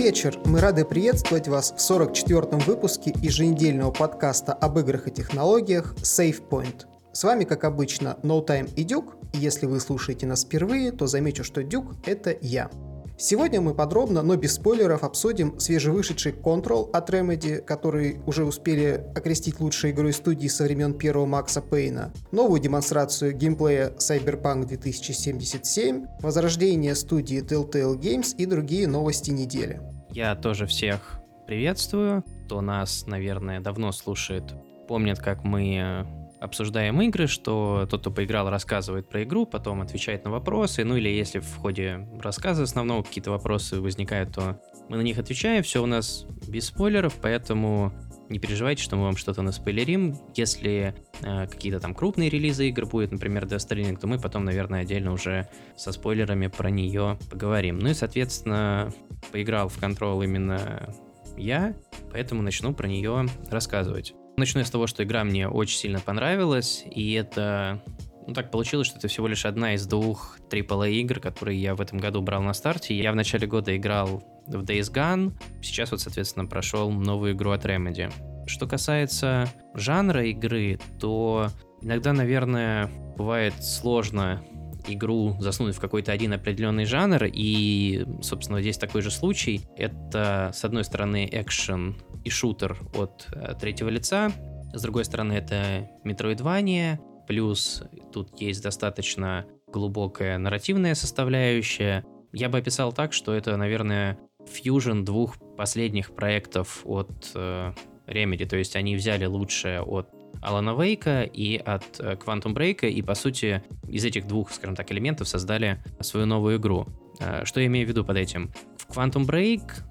вечер! Мы рады приветствовать вас в 44-м выпуске еженедельного подкаста об играх и технологиях SafePoint. С вами, как обычно, No Time и Дюк, и если вы слушаете нас впервые, то замечу, что Дюк — это я. Сегодня мы подробно, но без спойлеров, обсудим свежевышедший Control от Remedy, который уже успели окрестить лучшей игрой студии со времен первого Макса Пейна, новую демонстрацию геймплея Cyberpunk 2077, возрождение студии Telltale Games и другие новости недели. Я тоже всех приветствую. Кто нас, наверное, давно слушает, помнит, как мы обсуждаем игры, что тот, кто поиграл, рассказывает про игру, потом отвечает на вопросы, ну или если в ходе рассказа основного какие-то вопросы возникают, то мы на них отвечаем, все у нас без спойлеров, поэтому не переживайте, что мы вам что-то наспойлерим. Если э, какие-то там крупные релизы игр будет, например, Death Stranding, то мы потом, наверное, отдельно уже со спойлерами про нее поговорим. Ну и, соответственно, поиграл в Control именно я, поэтому начну про нее рассказывать. Начну с того, что игра мне очень сильно понравилась, и это ну, так получилось, что это всего лишь одна из двух AAA игр, которые я в этом году брал на старте. Я в начале года играл в Days Gone, сейчас вот, соответственно, прошел новую игру от Remedy. Что касается жанра игры, то иногда, наверное, бывает сложно игру заснуть в какой-то один определенный жанр, и, собственно, здесь такой же случай. Это, с одной стороны, экшен и шутер от э, третьего лица, с другой стороны, это Metroidvania, плюс тут есть достаточно глубокая нарративная составляющая. Я бы описал так, что это, наверное, фьюжн двух последних проектов от э, Remedy, то есть они взяли лучшее от Алана Вейка и от э, Quantum Break, и, по сути, из этих двух, скажем так, элементов создали свою новую игру. Э, что я имею в виду под этим? В Quantum Break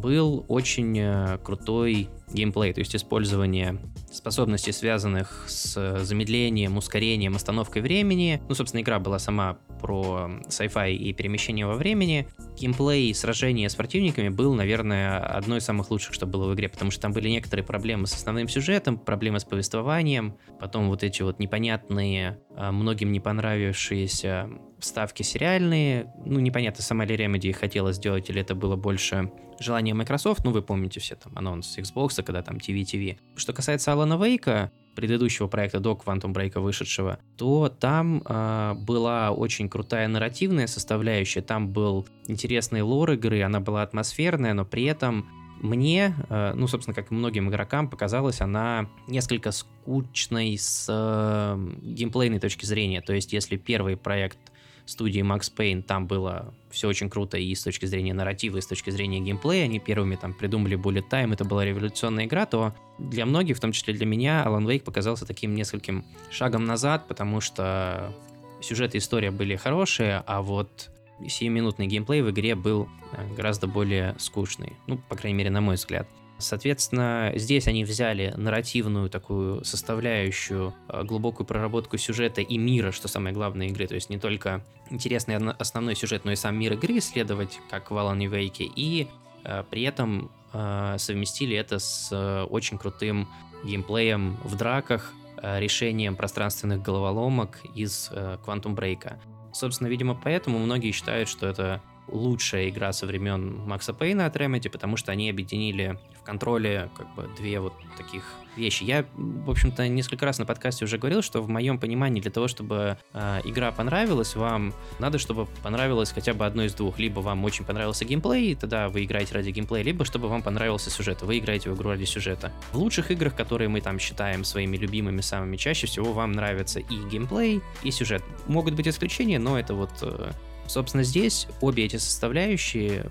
был очень э, крутой геймплей, то есть использование способностей, связанных с замедлением, ускорением, остановкой времени. Ну, собственно, игра была сама про sci-fi и перемещение во времени. Геймплей сражения с противниками был, наверное, одной из самых лучших, что было в игре, потому что там были некоторые проблемы с основным сюжетом, проблемы с повествованием, потом вот эти вот непонятные, а, многим не понравившиеся вставки сериальные. Ну, непонятно, сама ли Remedy хотела сделать, или это было больше желание Microsoft. Ну, вы помните все там анонс Xbox, когда там TV-TV. Что касается Алана Вейка, предыдущего проекта до Quantum Break вышедшего, то там э, была очень крутая нарративная составляющая, там был интересный лор игры, она была атмосферная, но при этом мне, э, ну, собственно, как и многим игрокам, показалась она несколько скучной с э, геймплейной точки зрения. То есть, если первый проект студии Max Payne там было все очень круто и с точки зрения нарратива, и с точки зрения геймплея, они первыми там придумали Bullet Time, это была революционная игра, то для многих, в том числе для меня, Alan Wake показался таким нескольким шагом назад, потому что сюжет и история были хорошие, а вот сиюминутный геймплей в игре был э, гораздо более скучный. Ну, по крайней мере, на мой взгляд. Соответственно, здесь они взяли нарративную такую составляющую, э, глубокую проработку сюжета и мира, что самое главное игры. То есть не только интересный основной сюжет, но и сам мир игры исследовать, как в Alan Wake, и э, при этом э, совместили это с очень крутым геймплеем в драках, решением пространственных головоломок из Quantum Break. Собственно, видимо, поэтому многие считают, что это лучшая игра со времен Макса Пейна от Remedy, потому что они объединили в контроле как бы две вот таких вещи. Я, в общем-то, несколько раз на подкасте уже говорил, что в моем понимании для того, чтобы э, игра понравилась вам, надо, чтобы понравилось хотя бы одно из двух. Либо вам очень понравился геймплей, и тогда вы играете ради геймплея, либо чтобы вам понравился сюжет, вы играете в игру ради сюжета. В лучших играх, которые мы там считаем своими любимыми самыми, чаще всего вам нравится и геймплей, и сюжет. Могут быть исключения, но это вот э, Собственно, здесь обе эти составляющие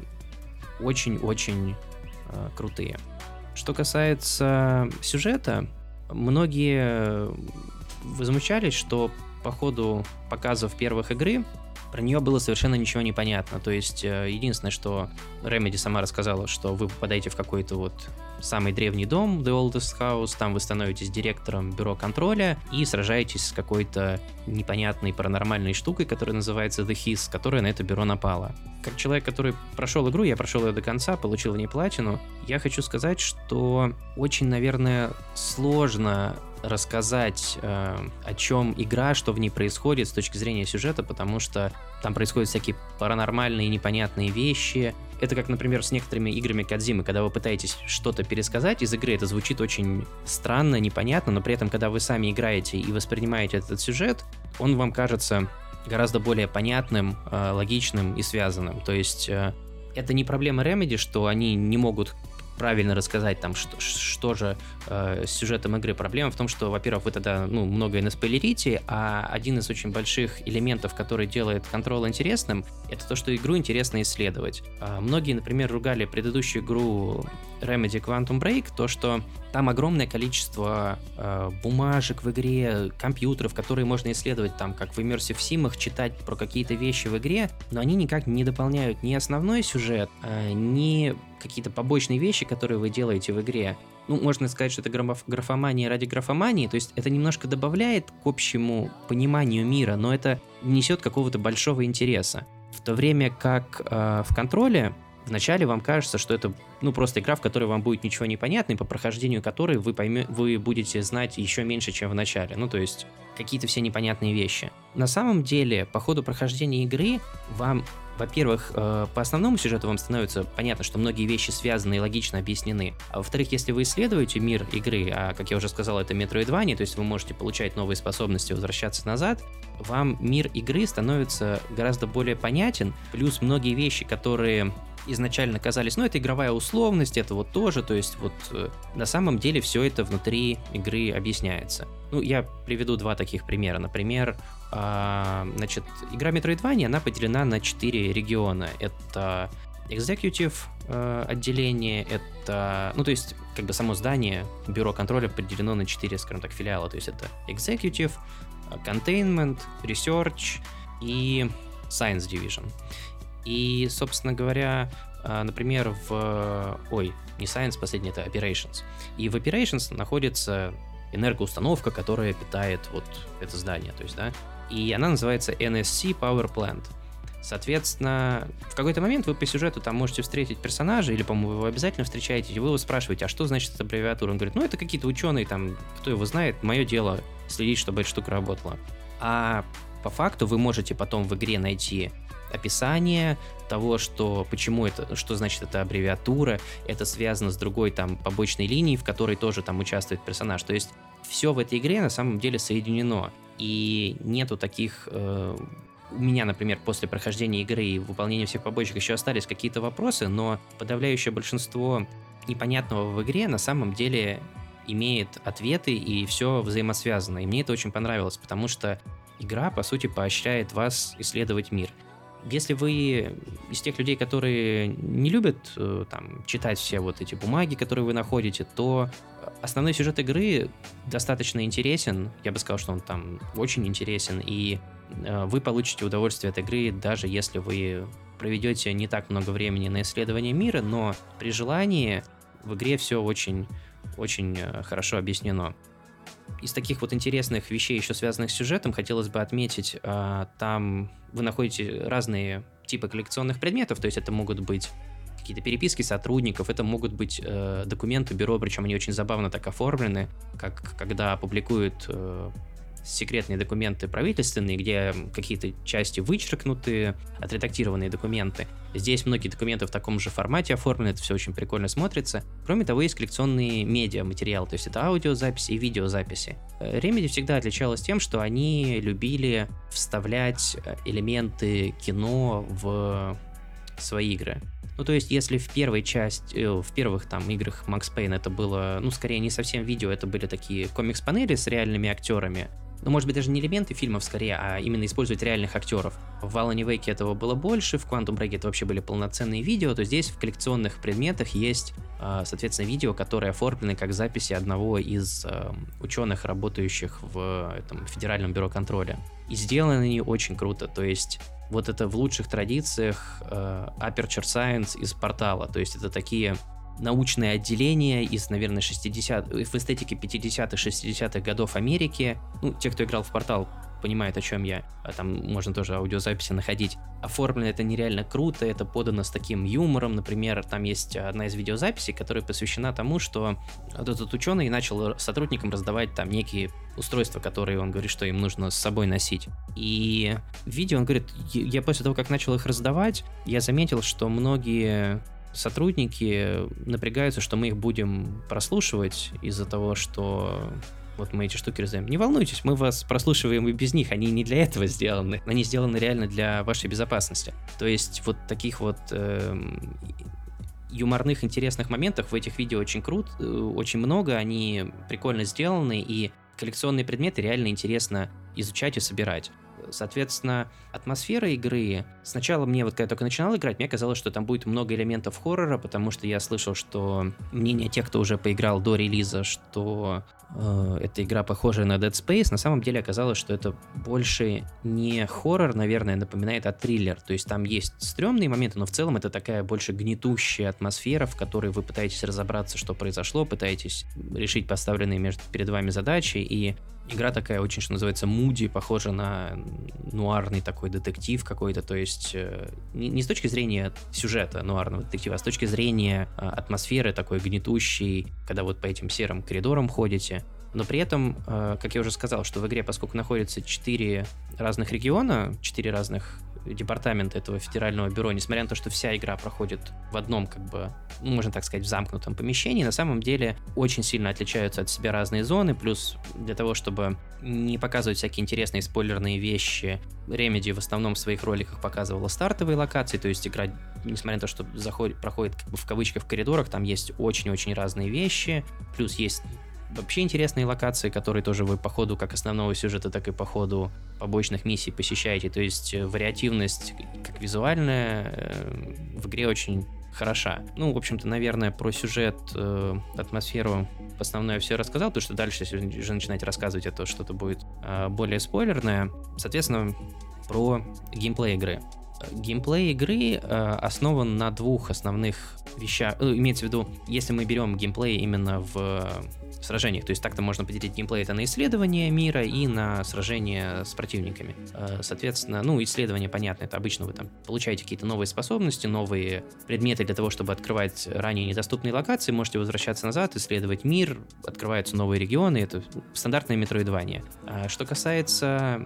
очень-очень э, крутые. Что касается сюжета, многие возмущались, что по ходу показов первых игры про нее было совершенно ничего не понятно. То есть, э, единственное, что Remedy сама рассказала, что вы попадаете в какой-то вот самый древний дом, The Oldest House, там вы становитесь директором бюро контроля и сражаетесь с какой-то непонятной паранормальной штукой, которая называется The Hiss, которая на это бюро напала. Как человек, который прошел игру, я прошел ее до конца, получил в ней платину, я хочу сказать, что очень, наверное, сложно рассказать, э, о чем игра, что в ней происходит с точки зрения сюжета, потому что там происходят всякие паранормальные непонятные вещи. Это как, например, с некоторыми играми Кадзимы, когда вы пытаетесь что-то пересказать из игры, это звучит очень странно, непонятно, но при этом, когда вы сами играете и воспринимаете этот сюжет, он вам кажется гораздо более понятным, э, логичным и связанным. То есть э, это не проблема Remedy, что они не могут правильно рассказать там, что, что же э, с сюжетом игры. Проблема в том, что, во-первых, вы тогда ну, многое наспойлерите, а один из очень больших элементов, который делает контрол интересным, это то, что игру интересно исследовать. А многие, например, ругали предыдущую игру Remedy Quantum Break, то, что там огромное количество э, бумажек в игре, компьютеров, которые можно исследовать, там, как в Immersive Sim, читать про какие-то вещи в игре, но они никак не дополняют ни основной сюжет, э, ни какие-то побочные вещи, которые вы делаете в игре. Ну, можно сказать, что это граф графомания ради графомании, то есть это немножко добавляет к общему пониманию мира, но это несет какого-то большого интереса. В то время как э, в контроле Вначале вам кажется, что это ну просто игра, в которой вам будет ничего не понятно, и по прохождению которой вы, пойме, вы будете знать еще меньше, чем в начале. Ну то есть какие-то все непонятные вещи. На самом деле, по ходу прохождения игры вам во-первых, э, по основному сюжету вам становится понятно, что многие вещи связаны и логично объяснены. А во-вторых, если вы исследуете мир игры, а, как я уже сказал, это Metroidvania, то есть вы можете получать новые способности, возвращаться назад, вам мир игры становится гораздо более понятен, плюс многие вещи, которые изначально казались, ну, это игровая условность, это вот тоже, то есть вот э, на самом деле все это внутри игры объясняется. Ну, я приведу два таких примера. Например, э, значит, игра Metroidvania, она поделена на четыре региона. Это Executive э, отделение, это, ну, то есть, как бы само здание, бюро контроля поделено на четыре, скажем так, филиала. То есть это Executive, Containment, Research и Science Division. И, собственно говоря, а, например, в... Ой, не Science, последний это Operations. И в Operations находится энергоустановка, которая питает вот это здание, то есть, да, и она называется NSC Power Plant. Соответственно, в какой-то момент вы по сюжету там можете встретить персонажа, или, по-моему, вы обязательно встречаете, и вы его спрашиваете, а что значит эта аббревиатура? Он говорит, ну, это какие-то ученые, там, кто его знает, мое дело следить, чтобы эта штука работала. А по факту вы можете потом в игре найти описание того, что почему это, что значит эта аббревиатура, это связано с другой там побочной линией, в которой тоже там участвует персонаж. То есть все в этой игре на самом деле соединено. И нету таких э, у меня, например, после прохождения игры и выполнения всех побочек еще остались какие-то вопросы, но подавляющее большинство непонятного в игре на самом деле имеет ответы и все взаимосвязано. И мне это очень понравилось, потому что игра, по сути, поощряет вас исследовать мир. Если вы из тех людей, которые не любят э, там, читать все вот эти бумаги, которые вы находите, то основной сюжет игры достаточно интересен. Я бы сказал, что он там очень интересен, и э, вы получите удовольствие от игры, даже если вы проведете не так много времени на исследование мира, но при желании в игре все очень, очень э, хорошо объяснено. Из таких вот интересных вещей, еще связанных с сюжетом, хотелось бы отметить, а, там вы находите разные типы коллекционных предметов, то есть это могут быть какие-то переписки сотрудников, это могут быть э, документы бюро, причем они очень забавно так оформлены, как когда публикуют э, секретные документы правительственные, где какие-то части вычеркнуты, отредактированные документы. Здесь многие документы в таком же формате оформлены, это все очень прикольно смотрится. Кроме того, есть коллекционные медиа материалы, то есть это аудиозаписи и видеозаписи. Remedy всегда отличалась тем, что они любили вставлять э, элементы кино в свои игры. Ну, то есть, если в первой части, э, в первых там играх Max Payne это было, ну, скорее не совсем видео, это были такие комикс-панели с реальными актерами, ну, может быть, даже не элементы фильмов скорее, а именно использовать реальных актеров. В Alan Wake этого было больше, в Quantum Break это вообще были полноценные видео, то здесь в коллекционных предметах есть, а, соответственно, видео, которые оформлены как записи одного из а, ученых, работающих в этом Федеральном бюро контроля. И сделаны они очень круто, то есть вот это в лучших традициях э, Aperture Science из портала, то есть это такие научное отделение из, наверное, 60 в эстетике 50-х, 60-х годов Америки. Ну, те, кто играл в портал, понимает, о чем я. А там можно тоже аудиозаписи находить. Оформлено это нереально круто, это подано с таким юмором. Например, там есть одна из видеозаписей, которая посвящена тому, что этот ученый начал сотрудникам раздавать там некие устройства, которые он говорит, что им нужно с собой носить. И в видео он говорит, я после того, как начал их раздавать, я заметил, что многие сотрудники напрягаются, что мы их будем прослушивать из-за того, что вот мы эти штуки раздаем. Не волнуйтесь, мы вас прослушиваем и без них, они не для этого сделаны. Они сделаны реально для вашей безопасности. То есть вот таких вот э, юморных, интересных моментов в этих видео очень крут, э, очень много, они прикольно сделаны, и коллекционные предметы реально интересно изучать и собирать. Соответственно, атмосфера игры... Сначала мне, вот когда я только начинал играть, мне казалось, что там будет много элементов хоррора, потому что я слышал, что мнение тех, кто уже поиграл до релиза, что э, эта игра похожа на Dead Space, на самом деле оказалось, что это больше не хоррор, наверное, напоминает, а триллер. То есть там есть стрёмные моменты, но в целом это такая больше гнетущая атмосфера, в которой вы пытаетесь разобраться, что произошло, пытаетесь решить поставленные между, перед вами задачи, и Игра такая очень, что называется, муди, похожа на нуарный такой детектив какой-то, то есть э, не, не с точки зрения сюжета нуарного детектива, а с точки зрения э, атмосферы такой гнетущей, когда вот по этим серым коридорам ходите. Но при этом, э, как я уже сказал, что в игре, поскольку находится четыре разных региона, четыре разных департамента этого федерального бюро, несмотря на то, что вся игра проходит в одном, как бы, можно так сказать, в замкнутом помещении, на самом деле очень сильно отличаются от себя разные зоны, плюс для того, чтобы не показывать всякие интересные спойлерные вещи, Remedy в основном в своих роликах показывала стартовые локации, то есть игра, несмотря на то, что заходит, проходит как бы в кавычках в коридорах, там есть очень-очень разные вещи, плюс есть вообще интересные локации, которые тоже вы по ходу как основного сюжета, так и по ходу побочных миссий посещаете. То есть э, вариативность как визуальная э, в игре очень хороша. Ну, в общем-то, наверное, про сюжет, э, атмосферу основное все рассказал, потому что дальше, если уже начинать рассказывать, это что-то будет э, более спойлерное. Соответственно, про геймплей игры. Геймплей игры э, основан на двух основных вещах. Ну, имеется в виду, если мы берем геймплей именно в сражениях. То есть так-то можно поделить геймплей это на исследование мира и на сражение с противниками. Э, соответственно, ну, исследование, понятно, это обычно вы там получаете какие-то новые способности, новые предметы для того, чтобы открывать ранее недоступные локации, можете возвращаться назад, исследовать мир, открываются новые регионы, это стандартное метроидвание. А что касается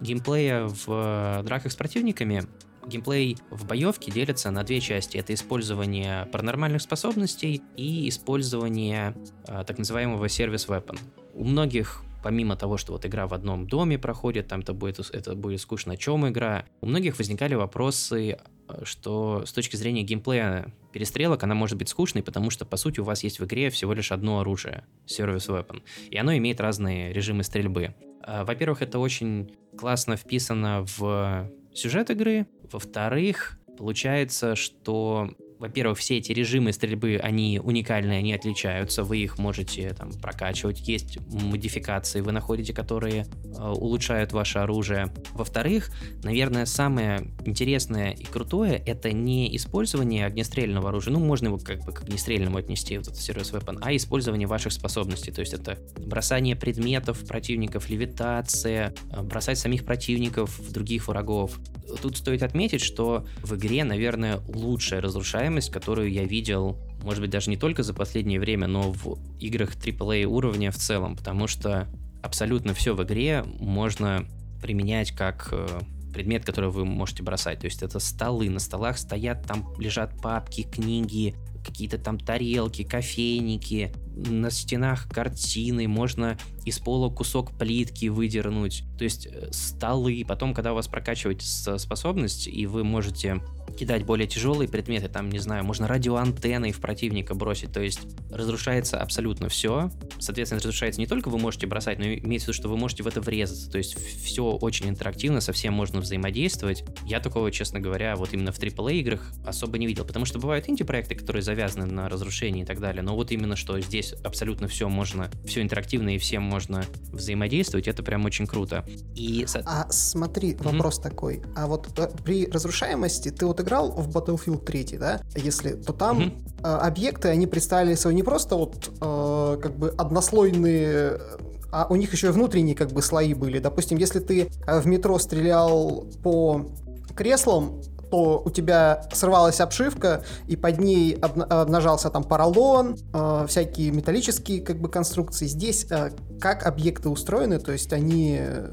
геймплея в драках с противниками, Геймплей в боевке делится на две части. Это использование паранормальных способностей и использование э, так называемого сервис weapon. У многих помимо того, что вот игра в одном доме проходит, там это будет, это будет скучно, о чем игра, у многих возникали вопросы, а, что с точки зрения геймплея перестрелок она может быть скучной, потому что, по сути, у вас есть в игре всего лишь одно оружие, Service Weapon, и оно имеет разные режимы стрельбы. Во-первых, это очень классно вписано в сюжет игры. Во-вторых, получается, что во-первых, все эти режимы стрельбы, они уникальные, они отличаются, вы их можете там прокачивать, есть модификации, вы находите, которые э, улучшают ваше оружие. Во-вторых, наверное, самое интересное и крутое это не использование огнестрельного оружия, ну, можно его как бы к огнестрельному отнести, вот этот Serious Weapon, а использование ваших способностей, то есть это бросание предметов противников, левитация, э, бросать самих противников в других врагов. Тут стоит отметить, что в игре, наверное, лучшая разрушаемость, которую я видел, может быть, даже не только за последнее время, но в играх AAA уровня в целом, потому что абсолютно все в игре можно применять как э, предмет, который вы можете бросать. То есть это столы, на столах стоят, там лежат папки, книги, какие-то там тарелки, кофейники, на стенах картины, можно из пола кусок плитки выдернуть, то есть э, столы. Потом, когда у вас прокачиваете способность, и вы можете кидать более тяжелые предметы, там, не знаю, можно радиоантенной в противника бросить, то есть разрушается абсолютно все. Соответственно, разрушается не только вы можете бросать, но и имеется в виду, что вы можете в это врезаться, то есть все очень интерактивно, со всем можно взаимодействовать. Я такого, честно говоря, вот именно в AAA играх особо не видел, потому что бывают инди-проекты, которые завязаны на разрушении и так далее, но вот именно что здесь абсолютно все можно, все интерактивно и всем можно взаимодействовать, это прям очень круто. И... А смотри, вопрос mm-hmm. такой, а вот э, при разрушаемости ты вот играл в Battlefield 3, да, если, то там mm-hmm. объекты, они представили собой не просто вот э, как бы однослойные а у них еще и внутренние как бы слои были. Допустим, если ты в метро стрелял по креслам, то у тебя срывалась обшивка, и под ней обнажался там поролон, э, всякие металлические как бы конструкции. Здесь э, как объекты устроены, то есть они э,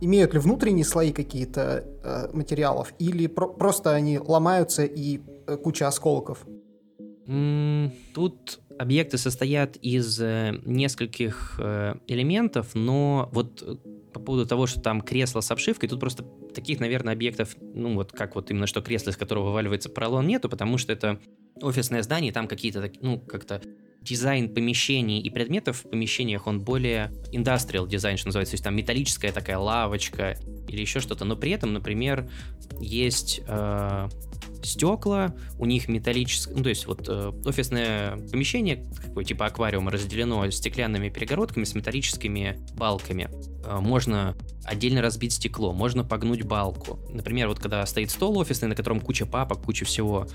имеют ли внутренние слои какие-то э, материалов, или про- просто они ломаются и э, куча осколков? Тут объекты состоят из э, нескольких э, элементов, но вот по поводу того, что там кресло с обшивкой, тут просто таких, наверное, объектов, ну вот как вот именно что кресло, из которого вываливается поролон, нету, потому что это офисное здание, там какие-то, ну, как-то дизайн помещений и предметов в помещениях, он более industrial дизайн, что называется, то есть там металлическая такая лавочка или еще что-то, но при этом, например, есть э, стекла, у них металлическое, ну, то есть вот э, офисное помещение, какое типа аквариума, разделено стеклянными перегородками с металлическими балками. Э, можно отдельно разбить стекло, можно погнуть балку. Например, вот когда стоит стол офисный, на котором куча папок, куча всего,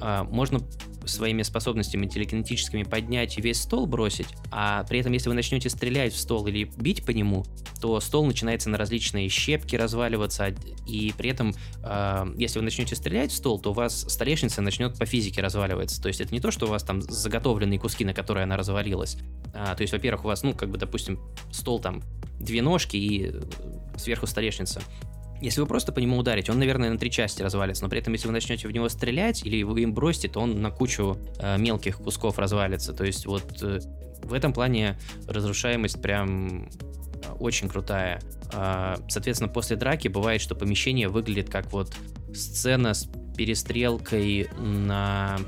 э, можно своими способностями телекинетическими поднять и весь стол бросить, а при этом, если вы начнете стрелять в стол или бить по нему, то стол начинается на различные щепки разваливаться, и при этом, э, если вы начнете стрелять в стол, то у вас столешница начнет по физике разваливаться. То есть это не то, что у вас там заготовленные куски, на которые она развалилась. А, то есть, во-первых, у вас, ну, как бы, допустим, стол там две ножки и сверху столешница. Если вы просто по нему ударите, он, наверное, на три части развалится, но при этом, если вы начнете в него стрелять или вы им бросите, то он на кучу э, мелких кусков развалится. То есть вот э, в этом плане разрушаемость прям очень крутая. Э, соответственно, после драки бывает, что помещение выглядит как вот сцена с перестрелкой на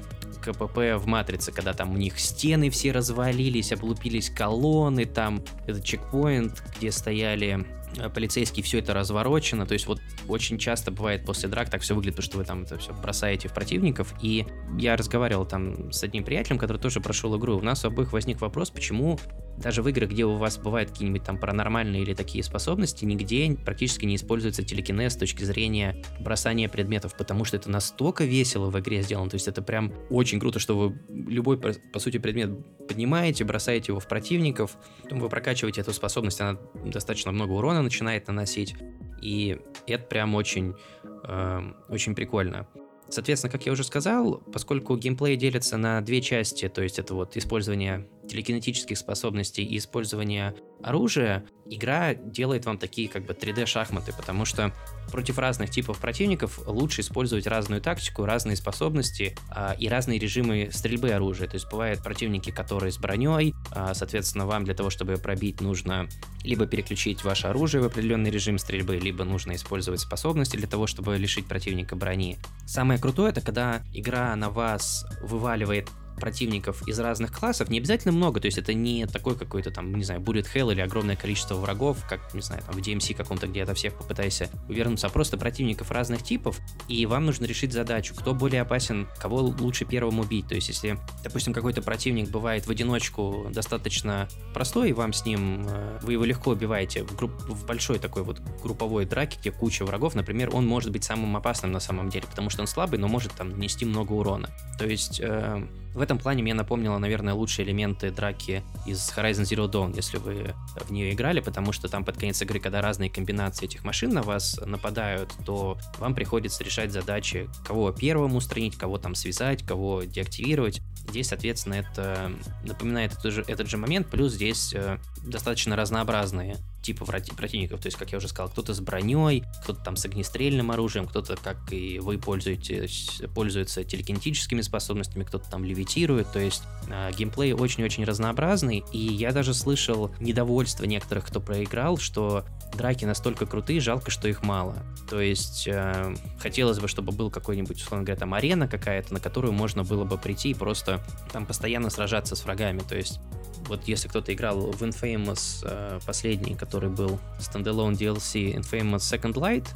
КПП в Матрице, когда там у них стены все развалились, облупились колонны, там этот чекпоинт, где стояли Э, полицейский, все это разворочено, то есть вот очень часто бывает после драк так все выглядит, что вы там это все бросаете в противников, и я разговаривал там с одним приятелем, который тоже прошел игру, у нас у обоих возник вопрос, почему даже в играх, где у вас бывают какие-нибудь там паранормальные или такие способности, нигде практически не используется телекинез с точки зрения бросания предметов, потому что это настолько весело в игре сделано, то есть это прям очень круто, что вы любой, по сути, предмет поднимаете, бросаете его в противников, потом вы прокачиваете эту способность, она достаточно много урона начинает наносить, и это прям очень, э, очень прикольно. Соответственно, как я уже сказал, поскольку геймплей делится на две части, то есть это вот использование телекинетических способностей и использование оружия, игра делает вам такие как бы 3D-шахматы, потому что против разных типов противников лучше использовать разную тактику, разные способности а, и разные режимы стрельбы оружия. То есть бывают противники, которые с броней, а, соответственно, вам для того, чтобы пробить, нужно либо переключить ваше оружие в определенный режим стрельбы, либо нужно использовать способности для того, чтобы лишить противника брони. Самое крутое это когда игра на вас вываливает противников из разных классов, не обязательно много, то есть это не такой какой-то там, не знаю, bullet hell или огромное количество врагов, как, не знаю, там в DMC каком-то, где это всех попытайся увернуться, а просто противников разных типов, и вам нужно решить задачу, кто более опасен, кого лучше первым убить, то есть если, допустим, какой-то противник бывает в одиночку достаточно простой, и вам с ним, э, вы его легко убиваете в, групп, в большой такой вот групповой драке, где куча врагов, например, он может быть самым опасным на самом деле, потому что он слабый, но может там нести много урона. То есть э, в этом плане мне напомнило, наверное, лучшие элементы драки из Horizon Zero Dawn, если вы в нее играли, потому что там под конец игры, когда разные комбинации этих машин на вас нападают, то вам приходится решать задачи, кого первым устранить, кого там связать, кого деактивировать. Здесь, соответственно, это напоминает этот же, этот же момент, плюс здесь э, достаточно разнообразные типов противников. То есть, как я уже сказал, кто-то с броней, кто-то там с огнестрельным оружием, кто-то, как и вы пользуетесь, пользуется телекинетическими способностями, кто-то там левитирует. То есть, э, геймплей очень-очень разнообразный. И я даже слышал недовольство некоторых, кто проиграл, что драки настолько крутые, жалко, что их мало. То есть, э, хотелось бы, чтобы был какой-нибудь, условно говоря, там арена какая-то, на которую можно было бы прийти и просто там постоянно сражаться с врагами. То есть, вот если кто-то играл в Infamous э, последний, который был стендалone DLC Infamous Second Light,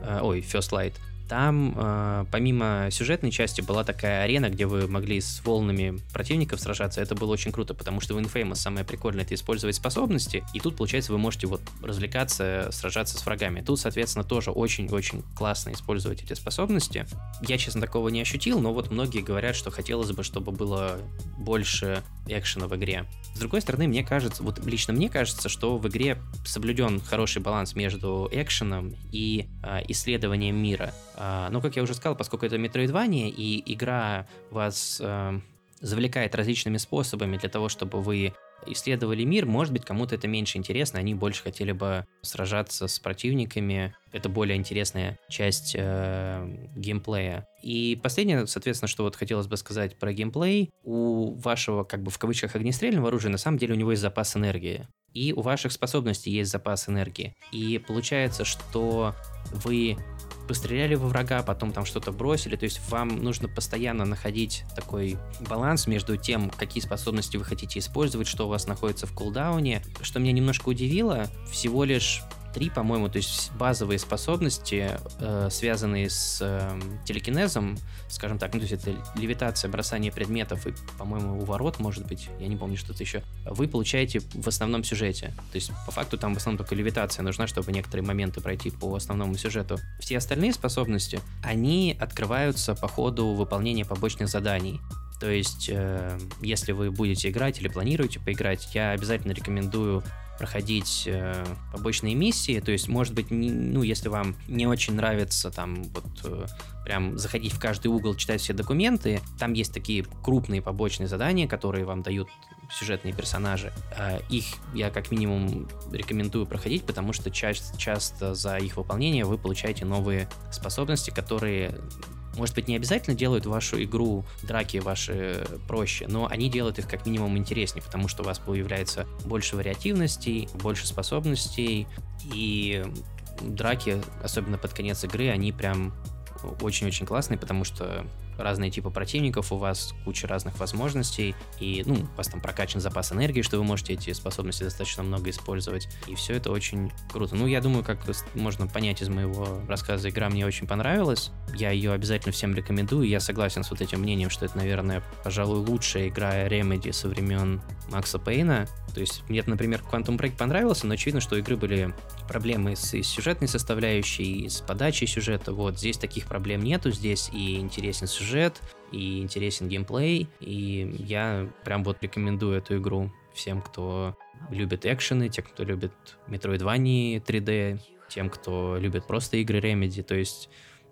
э, ой, First Light, Там, э, помимо сюжетной части, была такая арена, где вы могли с волнами противников сражаться. Это было очень круто, потому что в Infamous самое прикольное — это использовать способности, и тут, получается, вы можете вот развлекаться, сражаться с врагами. Тут, соответственно, тоже очень-очень классно использовать эти способности. Я, честно, такого не ощутил, но вот многие говорят, что хотелось бы, чтобы было больше экшена в игре. С другой стороны, мне кажется, вот лично мне кажется, что в игре соблюден хороший баланс между экшеном и э, исследованием мира. Э, но, как я уже сказал, поскольку это Metroidvania, и игра вас э, завлекает различными способами для того, чтобы вы исследовали мир, может быть, кому-то это меньше интересно, они больше хотели бы сражаться с противниками. Это более интересная часть э, геймплея. И последнее, соответственно, что вот хотелось бы сказать про геймплей. У вашего, как бы в кавычках, огнестрельного оружия на самом деле у него есть запас энергии. И у ваших способностей есть запас энергии. И получается, что вы постреляли во врага, потом там что-то бросили. То есть вам нужно постоянно находить такой баланс между тем, какие способности вы хотите использовать, что у вас находится в кулдауне. Что меня немножко удивило, всего лишь три, по-моему, то есть базовые способности, э, связанные с э, телекинезом, скажем так, ну, то есть это левитация, бросание предметов и, по-моему, уворот, может быть, я не помню что-то еще, вы получаете в основном сюжете. То есть, по факту, там в основном только левитация нужна, чтобы некоторые моменты пройти по основному сюжету. Все остальные способности, они открываются по ходу выполнения побочных заданий. То есть, э, если вы будете играть или планируете поиграть, я обязательно рекомендую проходить э, побочные миссии, то есть, может быть, не, ну, если вам не очень нравится там вот э, прям заходить в каждый угол, читать все документы, там есть такие крупные побочные задания, которые вам дают сюжетные персонажи. Э, их я как минимум рекомендую проходить, потому что ча- часто за их выполнение вы получаете новые способности, которые может быть, не обязательно делают вашу игру, драки ваши проще, но они делают их как минимум интереснее, потому что у вас появляется больше вариативностей, больше способностей, и драки, особенно под конец игры, они прям очень-очень классные, потому что разные типы противников, у вас куча разных возможностей, и, ну, у вас там прокачан запас энергии, что вы можете эти способности достаточно много использовать, и все это очень круто. Ну, я думаю, как можно понять из моего рассказа, игра мне очень понравилась, я ее обязательно всем рекомендую, я согласен с вот этим мнением, что это, наверное, пожалуй, лучшая игра Remedy со времен Макса Пейна, то есть мне, например, Quantum Break понравился, но очевидно, что у игры были проблемы с, с сюжетной составляющей, с подачей сюжета. Вот здесь таких проблем нету, здесь и интересен сюжет, и интересен геймплей, и я прям вот рекомендую эту игру всем, кто любит экшены, тем, кто любит Metroidvania 3D, тем, кто любит просто игры Remedy. То есть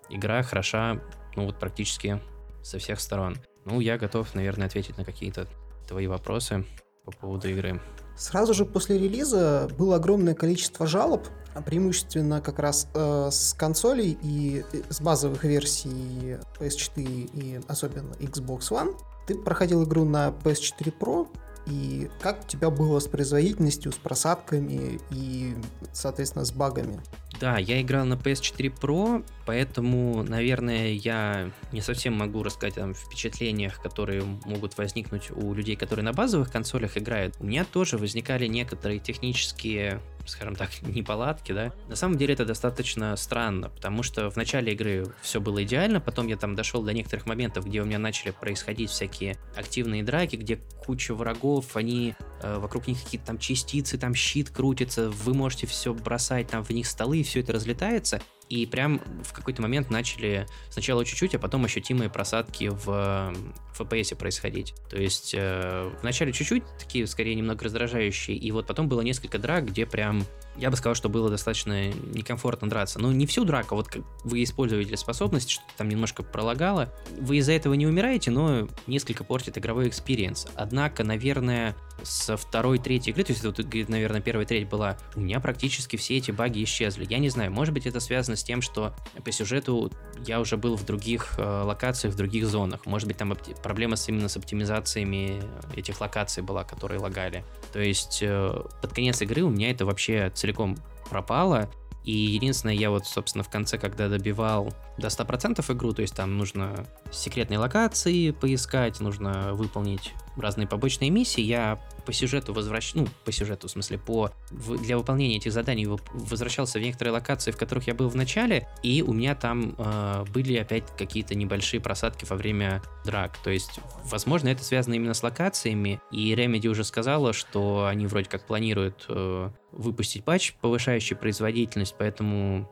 игра хороша, ну вот практически со всех сторон. Ну, я готов, наверное, ответить на какие-то твои вопросы по поводу игры. Сразу же после релиза было огромное количество жалоб, а преимущественно как раз э, с консолей и э, с базовых версий PS4 и особенно Xbox One. Ты проходил игру на PS4 Pro, и как у тебя было с производительностью, с просадками и, соответственно, с багами? Да, я играл на PS4 Pro, поэтому, наверное, я не совсем могу рассказать о впечатлениях, которые могут возникнуть у людей, которые на базовых консолях играют. У меня тоже возникали некоторые технические скажем так, неполадки, да. На самом деле это достаточно странно, потому что в начале игры все было идеально, потом я там дошел до некоторых моментов, где у меня начали происходить всякие активные драки, где куча врагов, они э, вокруг них какие-то там частицы, там щит крутится, вы можете все бросать там в них столы, все это разлетается, и прям в какой-то момент начали сначала чуть-чуть, а потом ощутимые просадки в FPS происходить. То есть э, вначале чуть-чуть, такие скорее немного раздражающие, и вот потом было несколько драк, где прям я бы сказал, что было достаточно некомфортно драться. Но не всю драку, вот как вы используете способность, что там немножко пролагало. Вы из-за этого не умираете, но несколько портит игровой experience. Однако, наверное, со второй, третьей игры, то есть, вот, наверное, первая треть была, у меня практически все эти баги исчезли. Я не знаю, может быть, это связано с тем, что по сюжету я уже был в других э, локациях, в других зонах. Может быть, там проблема с, именно с оптимизациями этих локаций была, которые лагали. То есть, э, под конец игры у меня это вообще целиком пропало. И единственное, я вот, собственно, в конце, когда добивал до 100% игру, то есть там нужно секретные локации поискать, нужно выполнить разные побочные миссии, я по сюжету возвращ... ну, по сюжету, в смысле, по... для выполнения этих заданий возвращался в некоторые локации, в которых я был в начале, и у меня там э, были опять какие-то небольшие просадки во время драк. То есть, возможно, это связано именно с локациями, и Remedy уже сказала, что они вроде как планируют э, выпустить патч, повышающий производительность, поэтому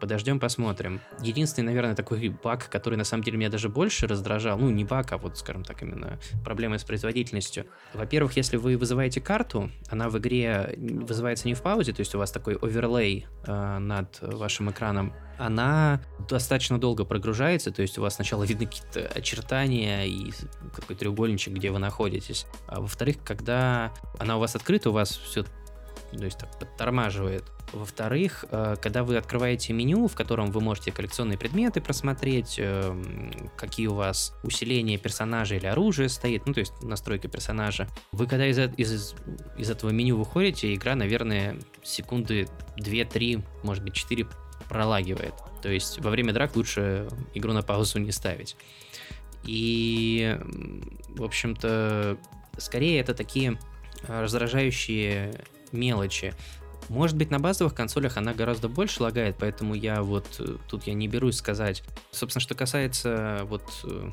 подождем, посмотрим. Единственный, наверное, такой баг, который на самом деле меня даже больше раздражал, ну не баг, а вот, скажем так, именно проблемы с производительностью. Во-первых, если вы вызываете карту, она в игре вызывается не в паузе, то есть у вас такой оверлей э, над вашим экраном, она достаточно долго прогружается, то есть у вас сначала видны какие-то очертания и какой треугольничек, где вы находитесь. А во-вторых, когда она у вас открыта, у вас все то есть так подтормаживает. Во-вторых, э, когда вы открываете меню, в котором вы можете коллекционные предметы просмотреть, эм, какие у вас усиления персонажа или оружия стоит, ну то есть настройка персонажа, вы когда из, из, из этого меню выходите, игра, наверное, секунды 2-3, может быть 4 пролагивает. То есть во время драк лучше игру на паузу не ставить. И, в общем-то, скорее это такие раздражающие мелочи. Может быть, на базовых консолях она гораздо больше лагает, поэтому я вот э, тут я не берусь сказать. Собственно, что касается вот э,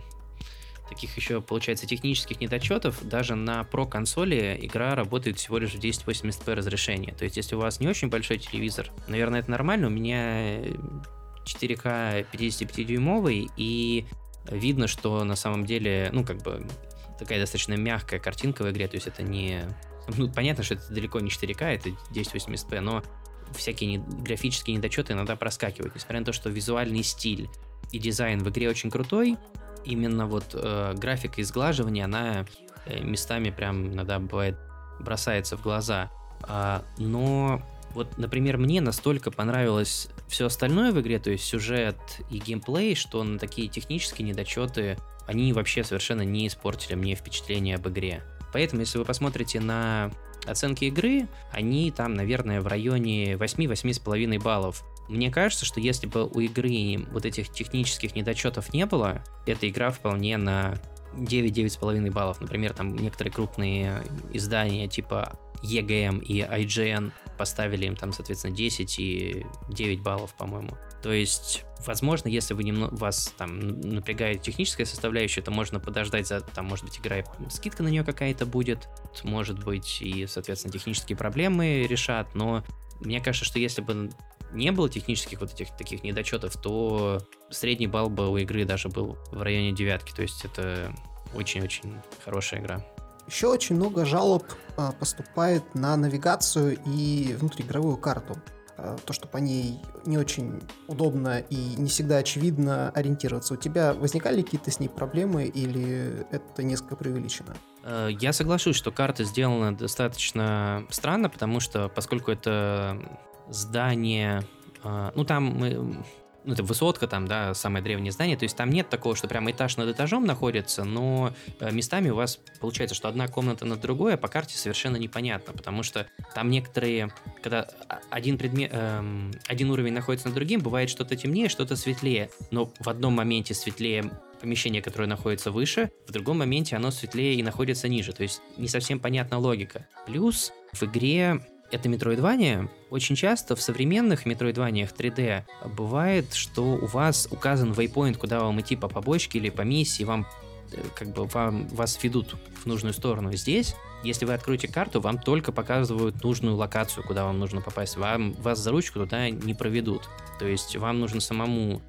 таких еще, получается, технических недочетов, даже на Pro консоли игра работает всего лишь в 1080p разрешении. То есть, если у вас не очень большой телевизор, наверное, это нормально. У меня 4К 55-дюймовый, и видно, что на самом деле, ну, как бы такая достаточно мягкая картинка в игре, то есть это не ну, понятно, что это далеко не 4К, это 1080p, но всякие не, графические недочеты иногда проскакивают, несмотря на то, что визуальный стиль и дизайн в игре очень крутой, именно вот э, графика и сглаживание, она э, местами прям иногда бывает бросается в глаза. А, но вот, например, мне настолько понравилось все остальное в игре, то есть сюжет и геймплей, что на такие технические недочеты они вообще совершенно не испортили мне впечатление об игре. Поэтому, если вы посмотрите на оценки игры, они там, наверное, в районе 8-8,5 баллов. Мне кажется, что если бы у игры вот этих технических недочетов не было, эта игра вполне на 9-9,5 баллов. Например, там некоторые крупные издания типа EGM и IGN поставили им там, соответственно, 10 и 9 баллов, по-моему. То есть, возможно, если вы немного, вас там напрягает техническая составляющая, то можно подождать за, там, может быть, игра, скидка на нее какая-то будет, может быть, и, соответственно, технические проблемы решат, но мне кажется, что если бы не было технических вот этих таких недочетов, то средний балл бы у игры даже был в районе девятки, то есть это очень-очень хорошая игра. Еще очень много жалоб а, поступает на навигацию и внутриигровую карту. А, то, что по ней не очень удобно и не всегда очевидно ориентироваться. У тебя возникали какие-то с ней проблемы или это несколько преувеличено? Э, я соглашусь, что карта сделана достаточно странно, потому что поскольку это здание, а, ну там ну, это высотка там, да, самое древнее здание, то есть там нет такого, что прямо этаж над этажом находится, но э, местами у вас получается, что одна комната над другой, а по карте совершенно непонятно, потому что там некоторые, когда один предмет, эм, один уровень находится над другим, бывает что-то темнее, что-то светлее, но в одном моменте светлее помещение, которое находится выше, в другом моменте оно светлее и находится ниже, то есть не совсем понятна логика. Плюс в игре это метроидвания. Очень часто в современных метроидваниях 3D бывает, что у вас указан waypoint, куда вам идти по побочке или по миссии, вам э, как бы вам, вас ведут в нужную сторону. Здесь если вы откроете карту, вам только показывают нужную локацию, куда вам нужно попасть. Вам, вас за ручку туда не проведут. То есть вам нужно самому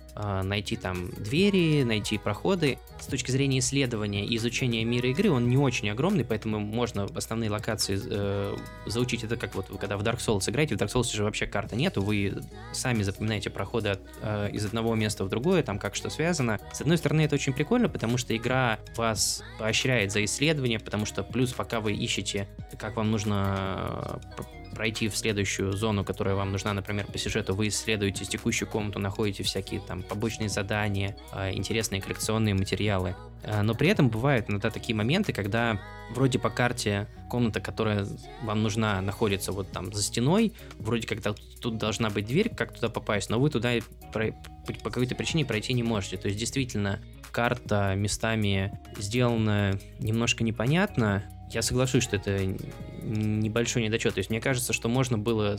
найти там двери, найти проходы. С точки зрения исследования и изучения мира игры, он не очень огромный, поэтому можно основные локации э, заучить. Это как вот когда в Dark Souls играете, в Dark Souls же вообще карты нету, вы сами запоминаете проходы от, э, из одного места в другое, там как что связано. С одной стороны, это очень прикольно, потому что игра вас поощряет за исследование, потому что плюс пока вы ищете, как вам нужно э, пройти в следующую зону, которая вам нужна, например, по сюжету, вы исследуете текущую комнату, находите всякие там побочные задания, э, интересные коллекционные материалы. Э, но при этом бывают иногда такие моменты, когда вроде по карте комната, которая вам нужна, находится вот там за стеной, вроде как тут должна быть дверь, как туда попасть, но вы туда по какой-то причине пройти не можете. То есть действительно карта местами сделана немножко непонятно. Я соглашусь, что это небольшой недочет. То есть мне кажется, что можно было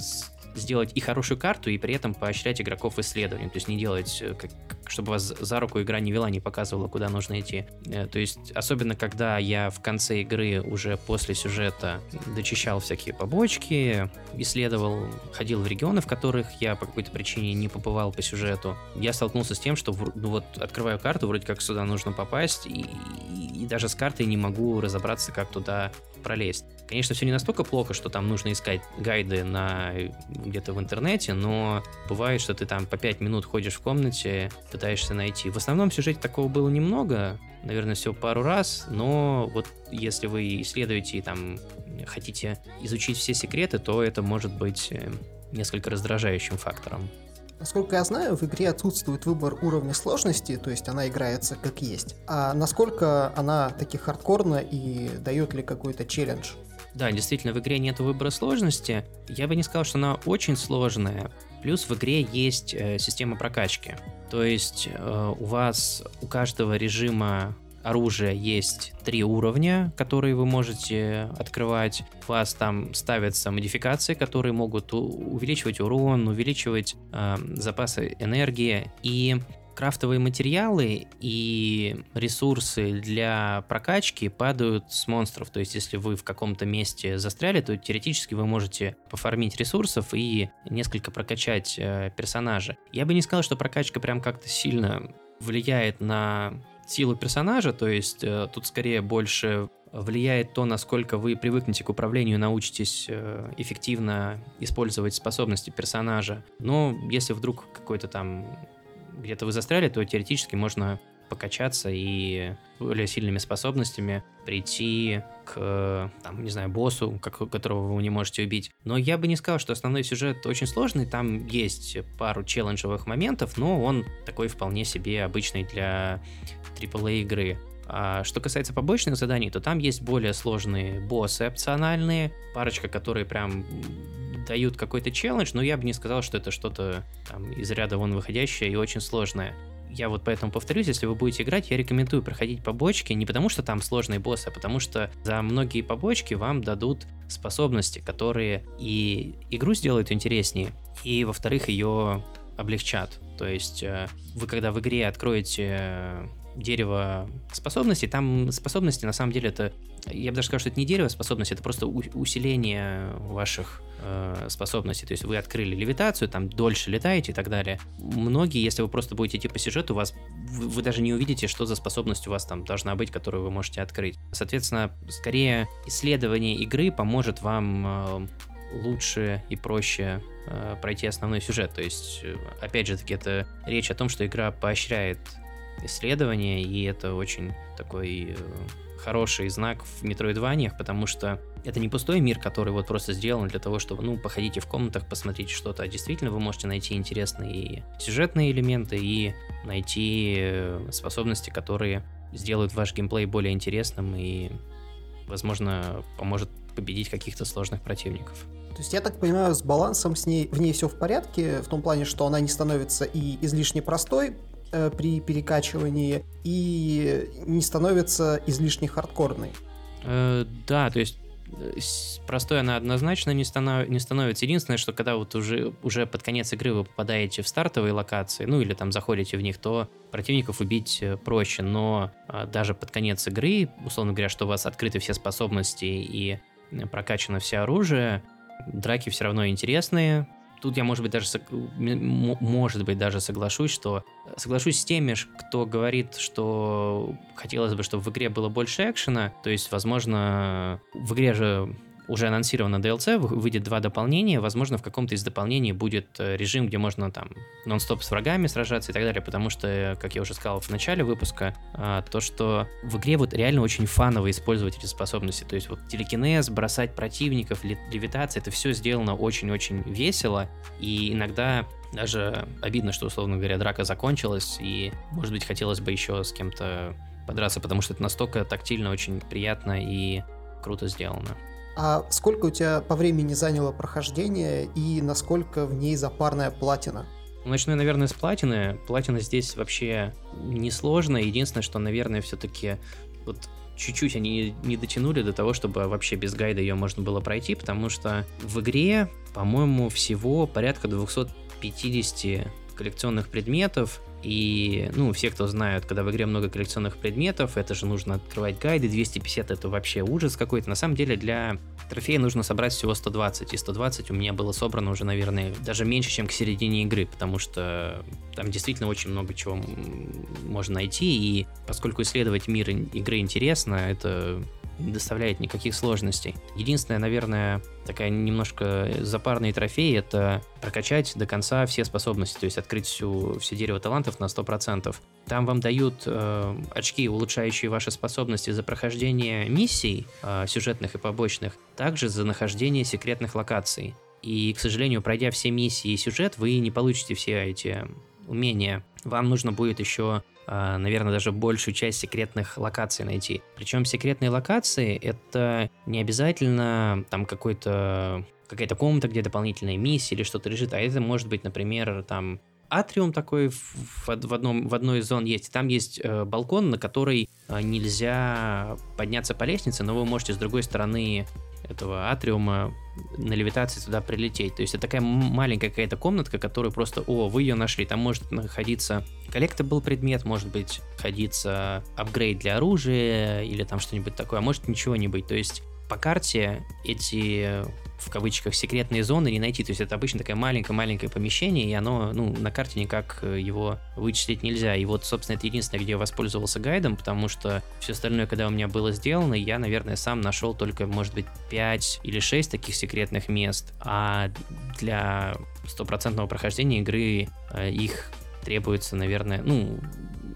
сделать и хорошую карту, и при этом поощрять игроков исследованием. То есть не делать, э, как, чтобы вас за руку игра не вела, не показывала, куда нужно идти. Э, то есть, особенно когда я в конце игры уже после сюжета дочищал всякие побочки, исследовал, ходил в регионы, в которых я по какой-то причине не побывал по сюжету, я столкнулся с тем, что ну вот открываю карту, вроде как сюда нужно попасть, и, и, и даже с картой не могу разобраться, как туда пролезть. Конечно, все не настолько плохо, что там нужно искать гайды на где-то в интернете, но бывает, что ты там по 5 минут ходишь в комнате, пытаешься найти. В основном в сюжете такого было немного, наверное, всего пару раз, но вот если вы исследуете и там хотите изучить все секреты, то это может быть э, несколько раздражающим фактором. Насколько я знаю, в игре отсутствует выбор уровня сложности, то есть она играется как есть. А насколько она таки хардкорна и дает ли какой-то челлендж? Да, действительно, в игре нет выбора сложности. Я бы не сказал, что она очень сложная. Плюс в игре есть э, система прокачки. То есть э, у вас у каждого режима оружия есть три уровня, которые вы можете открывать. У вас там ставятся модификации, которые могут увеличивать урон, увеличивать э, запасы энергии. И крафтовые материалы и ресурсы для прокачки падают с монстров. То есть, если вы в каком-то месте застряли, то теоретически вы можете пофармить ресурсов и несколько прокачать э, персонажа. Я бы не сказал, что прокачка прям как-то сильно влияет на силу персонажа, то есть э, тут скорее больше влияет то, насколько вы привыкнете к управлению, научитесь э, эффективно использовать способности персонажа. Но если вдруг какой-то там где-то вы застряли, то теоретически можно покачаться и более сильными способностями прийти к, там, не знаю, боссу, как, которого вы не можете убить. Но я бы не сказал, что основной сюжет очень сложный, там есть пару челленджевых моментов, но он такой вполне себе обычный для AAA игры. А что касается побочных заданий, то там есть более сложные боссы опциональные, парочка, которые прям дают какой-то челлендж, но я бы не сказал, что это что-то там из ряда вон выходящее и очень сложное. Я вот поэтому повторюсь, если вы будете играть, я рекомендую проходить побочки не потому, что там сложные боссы, а потому что за многие побочки вам дадут способности, которые и игру сделают интереснее, и, во-вторых, ее облегчат. То есть э, вы, когда в игре откроете дерево способностей. Там способности, на самом деле, это, я бы даже сказал, что это не дерево способностей, это просто усиление ваших э, способностей. То есть вы открыли левитацию, там дольше летаете и так далее. Многие, если вы просто будете идти по сюжету, вас, вы, вы даже не увидите, что за способность у вас там должна быть, которую вы можете открыть. Соответственно, скорее исследование игры поможет вам э, лучше и проще э, пройти основной сюжет. То есть, э, опять же таки, это речь о том, что игра поощряет исследования, и это очень такой э, хороший знак в метроидваниях, потому что это не пустой мир, который вот просто сделан для того, чтобы, ну, походите в комнатах, посмотрите что-то, а действительно вы можете найти интересные сюжетные элементы и найти э, способности, которые сделают ваш геймплей более интересным и, возможно, поможет победить каких-то сложных противников. То есть я так понимаю, с балансом с ней, в ней все в порядке, в том плане, что она не становится и излишне простой, при перекачивании и не становится излишне хардкорной. Э, да, то есть э, простой она однозначно не, станов... не становится. Единственное, что когда вот уже, уже под конец игры вы попадаете в стартовые локации, ну или там заходите в них, то противников убить э, проще, но а, даже под конец игры, условно говоря, что у вас открыты все способности и прокачано все оружие, драки все равно интересные, Тут я, может быть, даже, может быть, даже соглашусь, что соглашусь с теми, кто говорит, что хотелось бы, чтобы в игре было больше экшена. То есть, возможно, в игре же уже анонсировано DLC, выйдет два дополнения, возможно, в каком-то из дополнений будет э, режим, где можно там нон-стоп с врагами сражаться и так далее, потому что, как я уже сказал в начале выпуска, а, то, что в игре вот реально очень фаново использовать эти способности, то есть вот телекинез, бросать противников, левитация, это все сделано очень-очень весело, и иногда даже обидно, что, условно говоря, драка закончилась, и, может быть, хотелось бы еще с кем-то подраться, потому что это настолько тактильно, очень приятно и круто сделано. А сколько у тебя по времени заняло прохождение и насколько в ней запарная платина? Начну я, наверное, с платины. Платина здесь вообще несложно. Единственное, что, наверное, все-таки вот чуть-чуть они не дотянули до того, чтобы вообще без гайда ее можно было пройти, потому что в игре, по-моему, всего порядка 250 коллекционных предметов, и, ну, все, кто знают, когда в игре много коллекционных предметов, это же нужно открывать гайды, 250 это вообще ужас какой-то. На самом деле для трофея нужно собрать всего 120, и 120 у меня было собрано уже, наверное, даже меньше, чем к середине игры, потому что там действительно очень много чего можно найти, и поскольку исследовать мир игры интересно, это не доставляет никаких сложностей. Единственное, наверное, такая немножко запарный трофей — это прокачать до конца все способности, то есть открыть всю, все дерево талантов на 100%. Там вам дают э, очки, улучшающие ваши способности за прохождение миссий э, сюжетных и побочных, также за нахождение секретных локаций. И, к сожалению, пройдя все миссии и сюжет, вы не получите все эти умения. Вам нужно будет еще наверное, даже большую часть секретных локаций найти. Причем секретные локации — это не обязательно там какой-то какая-то комната, где дополнительная миссия или что-то лежит, а это может быть, например, там атриум такой в, в, одном, в одной из зон есть. Там есть э, балкон, на который э, нельзя подняться по лестнице, но вы можете с другой стороны этого атриума на левитации туда прилететь. То есть это такая маленькая какая-то комнатка, которую просто, о, вы ее нашли, там может находиться collectable предмет, может быть, находиться апгрейд для оружия или там что-нибудь такое, а может ничего не быть. То есть по карте эти в кавычках секретные зоны не найти. То есть это обычно такое маленькое-маленькое помещение, и оно, ну, на карте никак э, его вычислить нельзя. И вот, собственно, это единственное, где я воспользовался гайдом, потому что все остальное, когда у меня было сделано, я, наверное, сам нашел только, может быть, 5 или 6 таких секретных мест, а для стопроцентного прохождения игры э, их требуется, наверное, ну,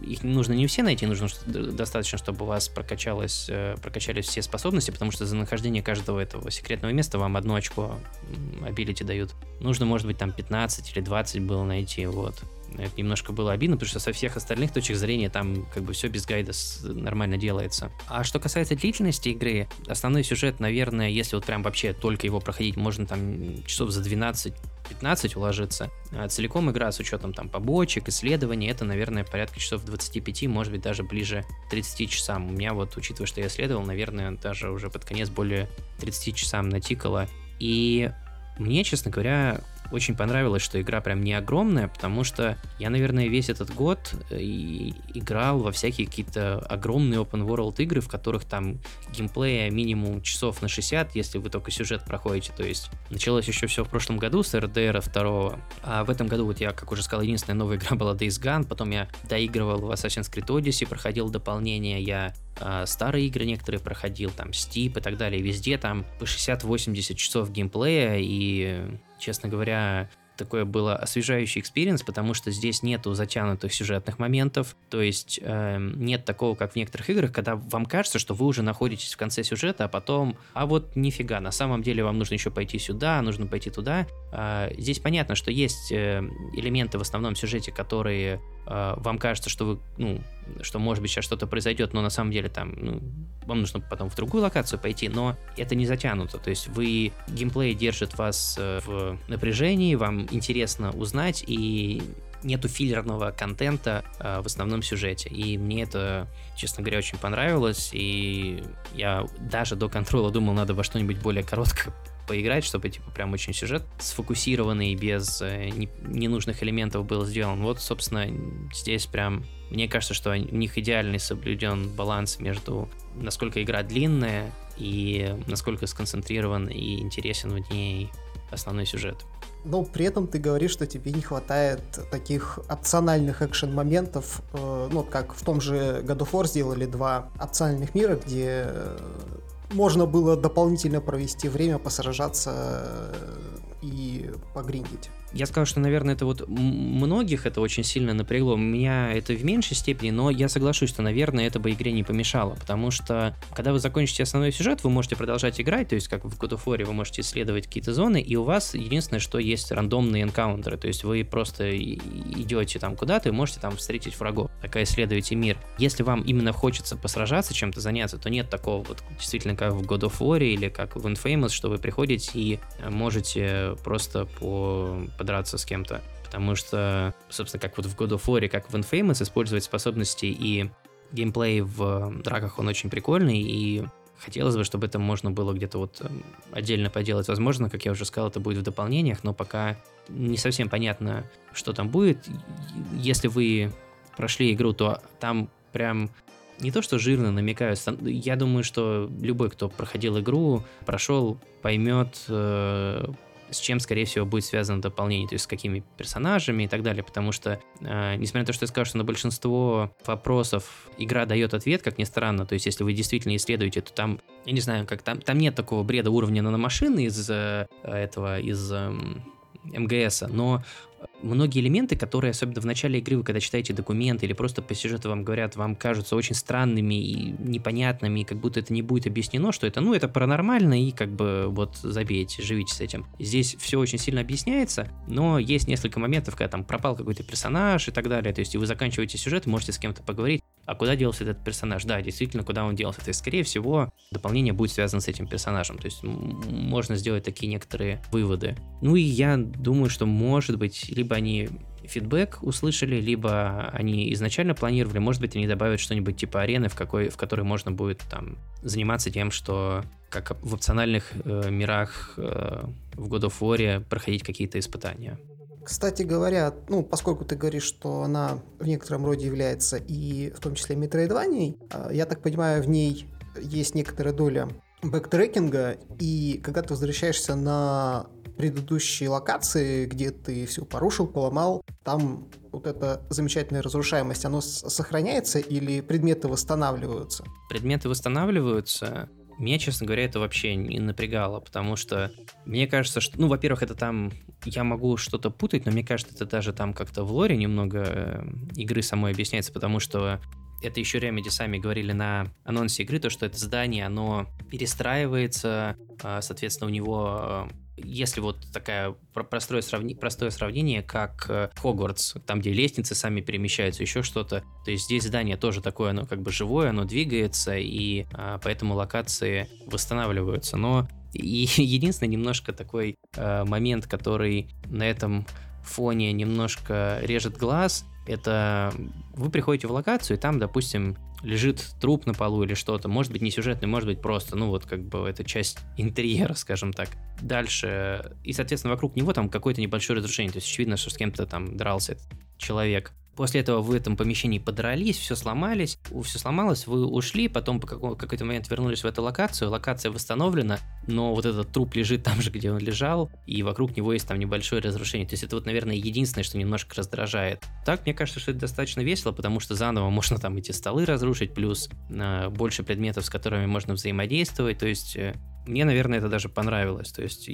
их нужно не все найти, нужно достаточно, чтобы у вас прокачалось, э, прокачались все способности, потому что за нахождение каждого этого секретного места вам одно очко абилити дают. Нужно, может быть, там 15 или 20 было найти, вот. Это немножко было обидно, потому что со всех остальных точек зрения там как бы все без гайда нормально делается. А что касается длительности игры, основной сюжет, наверное, если вот прям вообще только его проходить, можно там часов за 12 15 уложиться. А целиком игра с учетом там побочек, исследований, это, наверное, порядка часов 25, может быть, даже ближе к 30 часам. У меня вот, учитывая, что я исследовал, наверное, даже уже под конец более 30 часам натикало. И мне, честно говоря, очень понравилось, что игра прям не огромная, потому что я, наверное, весь этот год э, и играл во всякие какие-то огромные open world игры, в которых там геймплея минимум часов на 60, если вы только сюжет проходите. То есть началось еще все в прошлом году с RDR 2, а в этом году, вот я, как уже сказал, единственная новая игра была Days Gone, потом я доигрывал в Assassin's Creed Odyssey, проходил дополнение, я старые игры некоторые проходил, там, Steep и так далее, везде там по 60-80 часов геймплея, и, честно говоря, такое было освежающий experience, потому что здесь нету затянутых сюжетных моментов, то есть э, нет такого, как в некоторых играх, когда вам кажется, что вы уже находитесь в конце сюжета, а потом, а вот нифига, на самом деле вам нужно еще пойти сюда, нужно пойти туда. Э, здесь понятно, что есть э, элементы в основном сюжете, которые э, вам кажется, что вы, ну, что может быть сейчас что-то произойдет, но на самом деле там, ну, вам нужно потом в другую локацию пойти, но это не затянуто, то есть вы, геймплей держит вас э, в напряжении, вам интересно узнать, и нету филлерного контента э, в основном сюжете. И мне это, честно говоря, очень понравилось. И я даже до контрола думал, надо во что-нибудь более короткое поиграть, чтобы типа прям очень сюжет сфокусированный, без э, не, ненужных элементов был сделан. Вот, собственно, здесь прям мне кажется, что у них идеальный соблюден баланс между насколько игра длинная и насколько сконцентрирован и интересен в ней основной сюжет. Но при этом ты говоришь, что тебе не хватает таких опциональных экшен-моментов, э, ну, как в том же God of War сделали два опциональных мира, где можно было дополнительно провести время, посражаться и погриндить. Я сказал, что, наверное, это вот многих это очень сильно напрягло. Меня это в меньшей степени, но я соглашусь, что, наверное, это бы игре не помешало, потому что, когда вы закончите основной сюжет, вы можете продолжать играть, то есть, как в God of War, вы можете исследовать какие-то зоны, и у вас единственное, что есть рандомные энкаунтеры, то есть вы просто идете там куда-то и можете там встретить врагов, пока исследуете мир. Если вам именно хочется посражаться, чем-то заняться, то нет такого вот действительно, как в God of War или как в Infamous, что вы приходите и можете просто по подраться с кем-то. Потому что, собственно, как вот в God of War, как в Infamous, использовать способности и геймплей в драках, он очень прикольный, и хотелось бы, чтобы это можно было где-то вот эм, отдельно поделать. Возможно, как я уже сказал, это будет в дополнениях, но пока не совсем понятно, что там будет. Если вы прошли игру, то там прям не то что жирно намекают, я думаю, что любой, кто проходил игру, прошел, поймет, э, с чем, скорее всего, будет связано дополнение, то есть с какими персонажами и так далее, потому что, э, несмотря на то, что я скажу, что на большинство вопросов игра дает ответ, как ни странно, то есть если вы действительно исследуете, то там, я не знаю, как там, там нет такого бреда уровня наномашины из э, этого, из э, МГС, но многие элементы, которые, особенно в начале игры, вы когда читаете документы или просто по сюжету вам говорят, вам кажутся очень странными и непонятными, и как будто это не будет объяснено, что это, ну, это паранормально, и как бы вот забейте, живите с этим. Здесь все очень сильно объясняется, но есть несколько моментов, когда там пропал какой-то персонаж и так далее, то есть вы заканчиваете сюжет, можете с кем-то поговорить, а куда делся этот персонаж? Да, действительно, куда он делся? То есть, скорее всего, дополнение будет связано с этим персонажем. То есть, можно сделать такие некоторые выводы. Ну и я думаю, что, может быть, либо они фидбэк услышали, либо они изначально планировали, может быть, они добавят что-нибудь типа арены, в, какой, в которой можно будет там заниматься тем, что как в опциональных э, мирах э, в God of War проходить какие-то испытания. Кстати говоря, ну, поскольку ты говоришь, что она в некотором роде является и в том числе метроидванией, а, я так понимаю, в ней есть некоторая доля бэктрекинга, и когда ты возвращаешься на предыдущие локации, где ты все порушил, поломал, там вот эта замечательная разрушаемость, оно сохраняется или предметы восстанавливаются? Предметы восстанавливаются, меня, честно говоря, это вообще не напрягало, потому что мне кажется, что, ну, во-первых, это там, я могу что-то путать, но мне кажется, это даже там как-то в лоре немного э, игры самой объясняется, потому что это еще Remedy сами говорили на анонсе игры, то, что это здание, оно перестраивается, э, соответственно, у него э, если вот такая простое, сравни, простое сравнение, как э, Хогвартс, там, где лестницы сами перемещаются, еще что-то, то есть здесь здание тоже такое, оно как бы живое, оно двигается, и а, поэтому локации восстанавливаются. Но и единственный немножко такой а, момент, который на этом фоне немножко режет глаз, это вы приходите в локацию, и там, допустим, лежит труп на полу или что-то. Может быть, не сюжетный, может быть, просто, ну, вот как бы это часть интерьера, скажем так. Дальше, и, соответственно, вокруг него там какое-то небольшое разрушение. То есть очевидно, что с кем-то там дрался человек. После этого в этом помещении подрались, все сломались, все сломалось, вы ушли, потом по какой-то момент вернулись в эту локацию, локация восстановлена, но вот этот труп лежит там же, где он лежал, и вокруг него есть там небольшое разрушение. То есть это вот, наверное, единственное, что немножко раздражает. Так, мне кажется, что это достаточно весело, потому что заново можно там эти столы разрушить, плюс э, больше предметов, с которыми можно взаимодействовать, то есть э, мне, наверное, это даже понравилось. То есть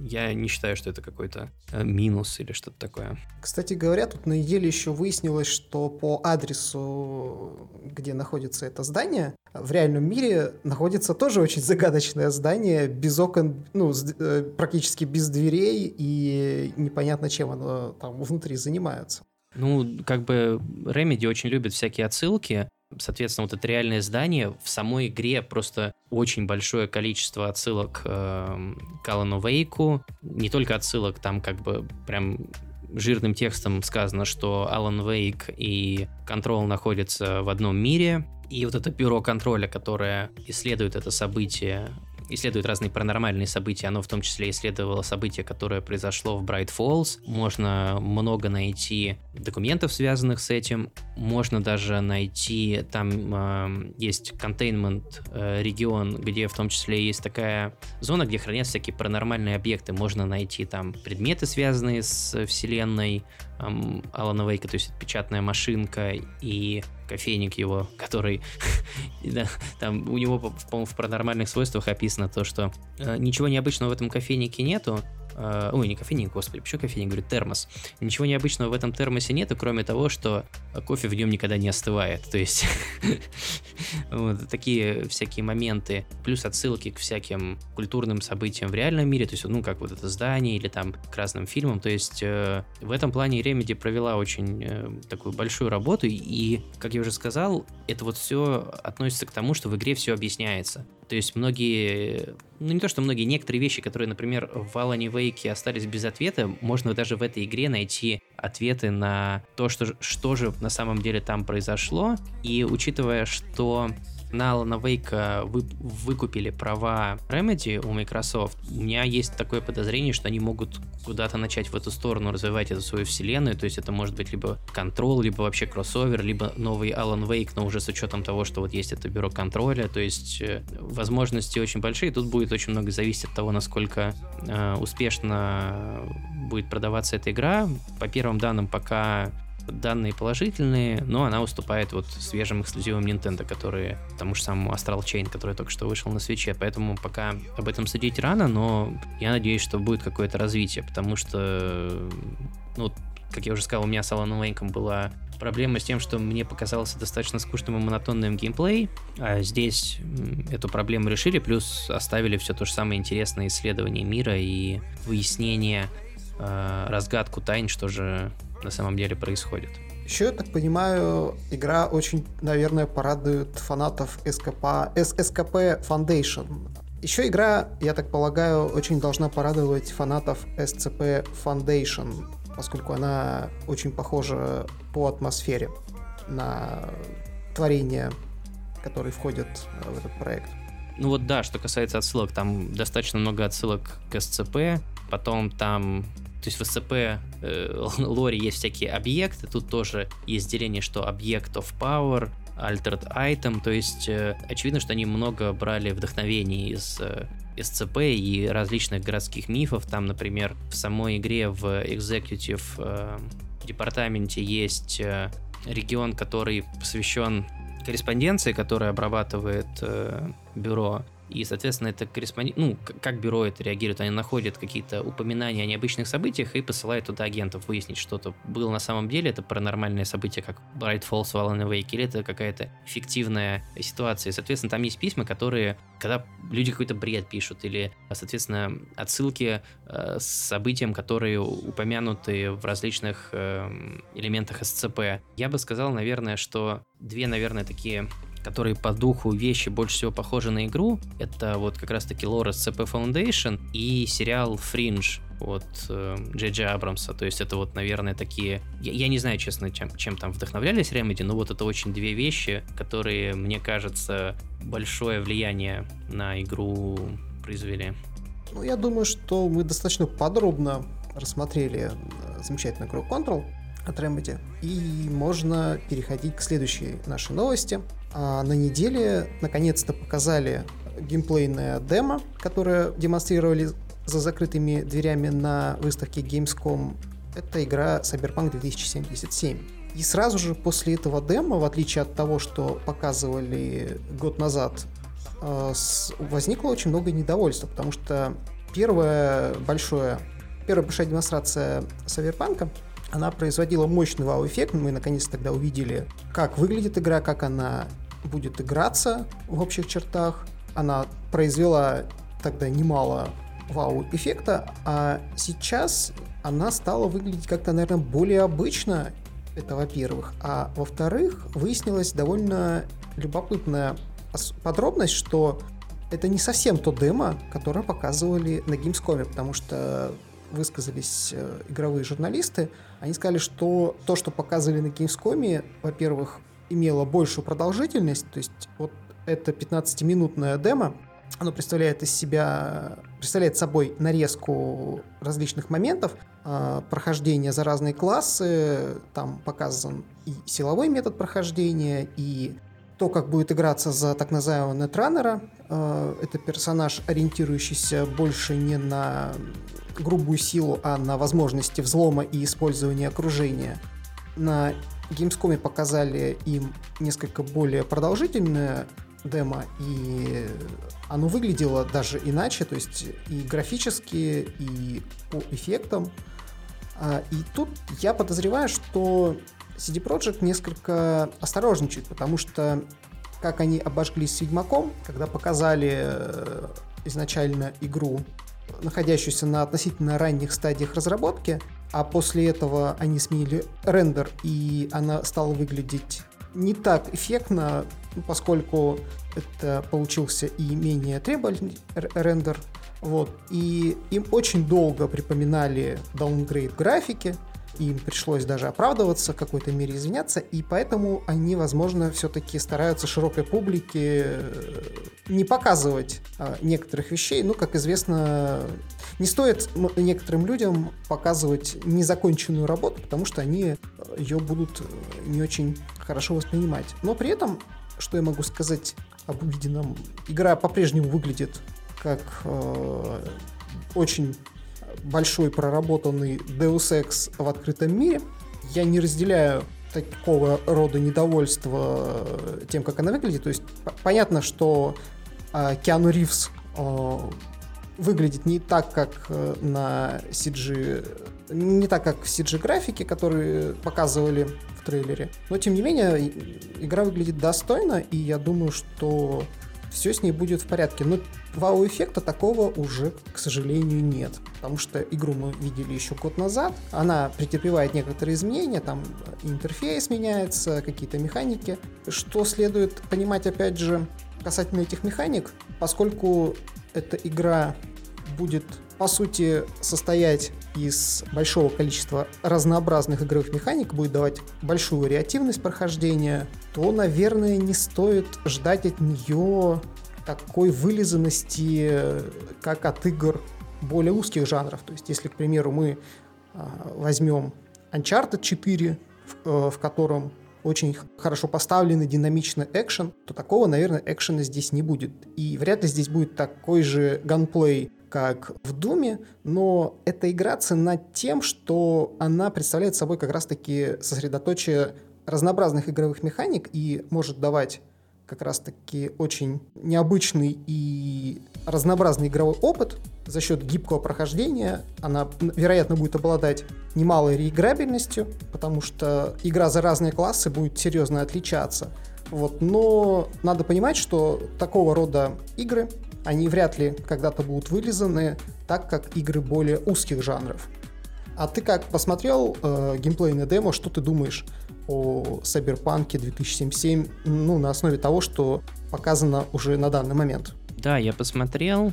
я не считаю, что это какой-то э, минус или что-то такое. Кстати говоря, тут на неделе еще выяснилось, что по адресу, где находится это здание, в реальном мире находится тоже очень загадочное здание, без окон, ну, э, практически без дверей, и непонятно, чем оно там внутри занимается. Ну, как бы Remedy очень любит всякие отсылки, Соответственно, вот это реальное здание в самой игре просто очень большое количество отсылок э, к Алану Вейку. Не только отсылок, там как бы прям жирным текстом сказано, что Алан Вейк и Контрол находятся в одном мире. И вот это бюро контроля, которое исследует это событие, исследует разные паранормальные события, оно в том числе исследовало событие, которое произошло в Брайт Фоллс. Можно много найти документов, связанных с этим. Можно даже найти, там э, есть контейнмент э, регион, где в том числе есть такая зона, где хранятся всякие паранормальные объекты. Можно найти там предметы, связанные с вселенной, эм, Алана Вейка, то есть печатная машинка и кофейник его, который, да, там у него, по-моему, в паранормальных свойствах описано то, что э, ничего необычного в этом кофейнике нету, э, ой, не кофейник, господи, почему кофейник, говорю, термос. Ничего необычного в этом термосе нету, кроме того, что кофе в нем никогда не остывает. То есть такие всякие моменты, плюс отсылки к всяким культурным событиям в реальном мире, то есть, ну, как вот это здание или там к разным фильмам. То есть э, в этом плане Remedy провела очень э, такую большую работу, и, как я уже сказал, это вот все относится к тому, что в игре все объясняется. То есть многие, ну не то что многие, некоторые вещи, которые, например, в Alan Wake остались без ответа, можно даже в этой игре найти ответы на то, что, что же на самом деле там произошло. И учитывая, что на Alan Wake вы, выкупили права Remedy у Microsoft, у меня есть такое подозрение, что они могут куда-то начать в эту сторону развивать эту свою вселенную, то есть это может быть либо Control, либо вообще кроссовер, либо новый Alan Wake, но уже с учетом того, что вот есть это бюро контроля, то есть э, возможности очень большие, тут будет очень много зависеть от того, насколько э, успешно будет продаваться эта игра. По первым данным, пока данные положительные, но она уступает вот свежим эксклюзивам Nintendo, которые тому же самому Astral Chain, который только что вышел на свече, поэтому пока об этом судить рано, но я надеюсь, что будет какое-то развитие, потому что, ну, как я уже сказал, у меня с Alan Wake была проблема с тем, что мне показался достаточно скучным и монотонным геймплей, а здесь эту проблему решили, плюс оставили все то же самое интересное исследование мира и выяснение, э, разгадку тайн, что же на самом деле происходит. Еще, я так понимаю, игра очень, наверное, порадует фанатов СКП, СКП Foundation. Еще игра, я так полагаю, очень должна порадовать фанатов SCP Foundation, поскольку она очень похожа по атмосфере на творения, которые входят в этот проект. Ну вот да, что касается отсылок, там достаточно много отсылок к SCP, потом там то есть в SCP э, лоре есть всякие объекты, тут тоже есть деление, что объект of power, altered item, то есть э, очевидно, что они много брали вдохновений из э, СЦП и различных городских мифов. Там, например, в самой игре в Executive э, департаменте есть э, регион, который посвящен корреспонденции, которая обрабатывает э, бюро и, соответственно, это корреспондент, ну, как бюро это реагирует, они находят какие-то упоминания о необычных событиях и посылают туда агентов выяснить, что-то было на самом деле, это паранормальное событие, как Bright Falls в Alan Wake, или это какая-то фиктивная ситуация. Соответственно, там есть письма, которые, когда люди какой-то бред пишут, или, соответственно, отсылки э, с событиям, которые упомянуты в различных э, элементах СЦП. Я бы сказал, наверное, что две, наверное, такие которые по духу вещи больше всего похожи на игру, это вот как раз-таки лор CP Foundation и сериал Fringe от э, Джей Джей Абрамса. То есть это вот, наверное, такие... Я, я не знаю, честно, чем, чем там вдохновлялись Remedy, но вот это очень две вещи, которые, мне кажется, большое влияние на игру произвели. Ну, я думаю, что мы достаточно подробно рассмотрели э, замечательную игру Control от Remedy. И можно переходить к следующей нашей новости. А на неделе наконец-то показали геймплейное демо, которое демонстрировали за закрытыми дверями на выставке Gamescom. Это игра Cyberpunk 2077. И сразу же после этого демо, в отличие от того, что показывали год назад, а, возникло очень много недовольства, потому что первая большая, первая большая демонстрация Cyberpunk она производила мощный вау-эффект. Мы наконец тогда увидели, как выглядит игра, как она будет играться в общих чертах. Она произвела тогда немало вау-эффекта, а сейчас она стала выглядеть как-то, наверное, более обычно. Это во-первых. А во-вторых, выяснилась довольно любопытная подробность, что это не совсем то демо, которое показывали на Gamescom, потому что высказались э, игровые журналисты, они сказали, что то, что показывали на Gamescom, во-первых, имело большую продолжительность, то есть вот это 15-минутная демо, оно представляет из себя, представляет собой нарезку различных моментов, э, прохождения за разные классы, там показан и силовой метод прохождения, и то, как будет играться за так называемого нетранера. Э, это персонаж, ориентирующийся больше не на грубую силу, а на возможности взлома и использования окружения. На Gamescom показали им несколько более продолжительное демо, и оно выглядело даже иначе, то есть и графически, и по эффектам. А, и тут я подозреваю, что CD Projekt несколько осторожничает, потому что как они обожглись с Ведьмаком, когда показали э, изначально игру находящуюся на относительно ранних стадиях разработки, а после этого они сменили рендер, и она стала выглядеть не так эффектно, поскольку это получился и менее требовательный рендер, вот, и им очень долго припоминали downgrade графики, им пришлось даже оправдываться, в какой-то мере извиняться, и поэтому они, возможно, все-таки стараются широкой публике э, не показывать а, некоторых вещей. Ну, как известно, не стоит некоторым людям показывать незаконченную работу, потому что они э, ее будут э, не очень хорошо воспринимать. Но при этом, что я могу сказать об увиденном, игра по-прежнему выглядит как э, очень большой проработанный Deus Ex в открытом мире. Я не разделяю такого рода недовольство э, тем, как она выглядит. То есть понятно, что э, Киану Ривз э, выглядит не так, как э, на CG, не так, как в CG-графике, которые показывали в трейлере. Но, тем не менее, игра выглядит достойно, и я думаю, что все с ней будет в порядке. Но вау-эффекта такого уже, к сожалению, нет. Потому что игру мы видели еще год назад. Она претерпевает некоторые изменения, там интерфейс меняется, какие-то механики. Что следует понимать, опять же, касательно этих механик, поскольку эта игра будет, по сути, состоять из большого количества разнообразных игровых механик, будет давать большую вариативность прохождения, то, наверное, не стоит ждать от нее такой вылизанности, как от игр более узких жанров. То есть, если, к примеру, мы а, возьмем Uncharted 4, в, э, в котором очень хорошо поставленный динамичный экшен, то такого, наверное, экшена здесь не будет. И вряд ли здесь будет такой же ганплей, как в Думе, но эта игра цена тем, что она представляет собой как раз-таки сосредоточие разнообразных игровых механик и может давать как раз-таки очень необычный и разнообразный игровой опыт за счет гибкого прохождения. Она, вероятно, будет обладать немалой реиграбельностью, потому что игра за разные классы будет серьезно отличаться. Вот. Но надо понимать, что такого рода игры, они вряд ли когда-то будут вылизаны, так как игры более узких жанров. А ты как посмотрел э, геймплейное демо, что ты думаешь о Cyberpunk 2077, ну, на основе того, что показано уже на данный момент. Да, я посмотрел.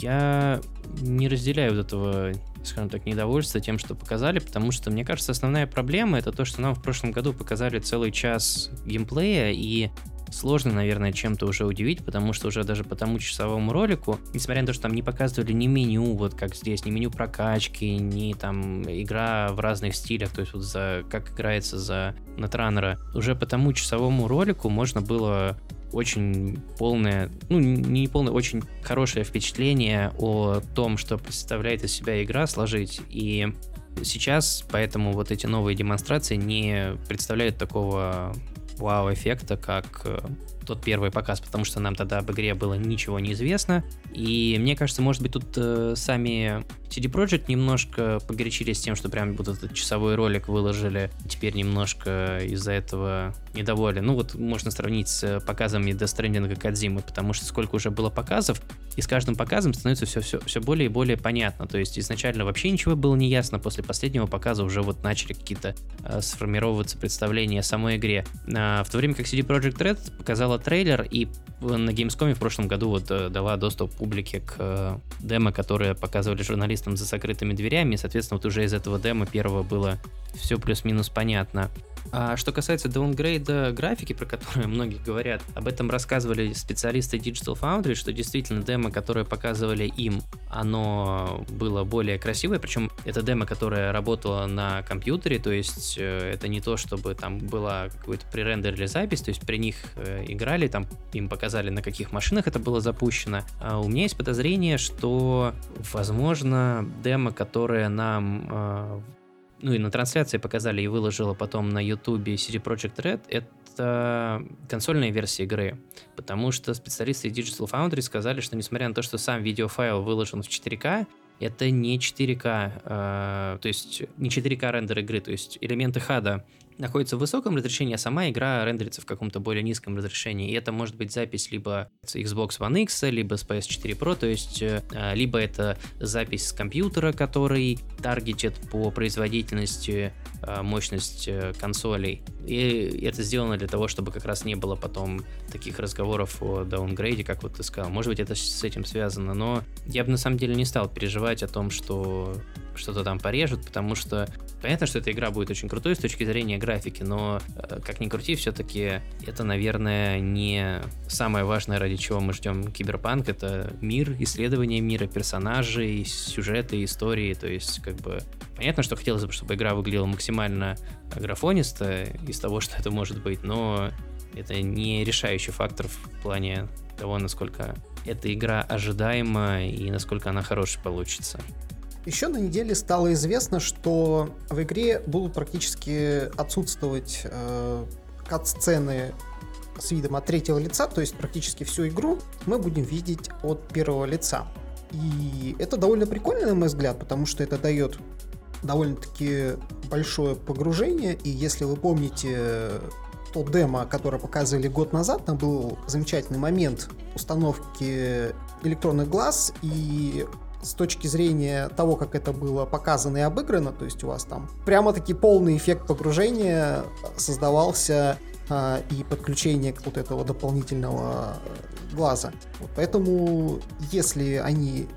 Я не разделяю вот этого, скажем так, недовольства тем, что показали, потому что, мне кажется, основная проблема это то, что нам в прошлом году показали целый час геймплея, и сложно, наверное, чем-то уже удивить, потому что уже даже по тому часовому ролику, несмотря на то, что там не показывали ни меню, вот как здесь, ни меню прокачки, ни там игра в разных стилях, то есть вот за как играется за Нетранера, уже по тому часовому ролику можно было очень полное, ну не полное, очень хорошее впечатление о том, что представляет из себя игра сложить. И сейчас поэтому вот эти новые демонстрации не представляют такого вау-эффекта, как э, тот первый показ, потому что нам тогда об игре было ничего не известно. И мне кажется, может быть, тут э, сами CD Projekt немножко погорячились тем, что прям вот этот часовой ролик выложили. Теперь немножко из-за этого недоволен. Ну вот можно сравнить с показами Death Stranding и Кадзимы, потому что сколько уже было показов, и с каждым показом становится все, все, все более и более понятно. То есть изначально вообще ничего было не ясно, после последнего показа уже вот начали какие-то э, сформировываться представления о самой игре. А, в то время как CD Projekt Red показала трейлер и на Gamescom в прошлом году вот э, дала доступ публике к э, демо, которые показывали журналистам за закрытыми дверями, и, соответственно, вот уже из этого демо первого было все плюс-минус понятно. А что касается даунгрейда графики, про которую многие говорят, об этом рассказывали специалисты Digital Foundry, что действительно демо, которое показывали им, оно было более красивое, причем это демо, которое работало на компьютере, то есть э, это не то, чтобы там была какой-то пререндер или запись, то есть при них э, играли, там им показали, на каких машинах это было запущено. А у меня есть подозрение, что, возможно, демо, которое нам э, ну и на трансляции показали и выложила потом на YouTube CD Project Red, это консольная версия игры. Потому что специалисты Digital Foundry сказали, что несмотря на то, что сам видеофайл выложен в 4К, это не 4К, э, то есть не 4К рендер игры, то есть элементы хада находится в высоком разрешении, а сама игра рендерится в каком-то более низком разрешении. И это может быть запись либо с Xbox One X, либо с PS4 Pro, то есть э, либо это запись с компьютера, который таргетит по производительности мощность э, консолей. И это сделано для того, чтобы как раз не было потом таких разговоров о даунгрейде, как вот ты сказал. Может быть, это с этим связано, но я бы на самом деле не стал переживать о том, что что-то там порежут, потому что понятно, что эта игра будет очень крутой с точки зрения графики, но э, как ни крути, все-таки это, наверное, не самое важное, ради чего мы ждем киберпанк. Это мир, исследование мира, персонажей, сюжеты, истории. То есть, как бы, понятно, что хотелось бы, чтобы игра выглядела максимально графонисто из того, что это может быть, но это не решающий фактор в плане того, насколько эта игра ожидаема и насколько она хорошая получится. Еще на неделе стало известно, что в игре будут практически отсутствовать э, кат-сцены с видом от третьего лица, то есть практически всю игру мы будем видеть от первого лица. И это довольно прикольно, на мой взгляд, потому что это дает довольно-таки большое погружение, и если вы помните то демо, которое показывали год назад, там был замечательный момент установки электронных глаз, и с точки зрения того, как это было показано и обыграно, то есть у вас там прямо-таки полный эффект погружения создавался а, и подключение к вот этого дополнительного глаза. Вот поэтому, если они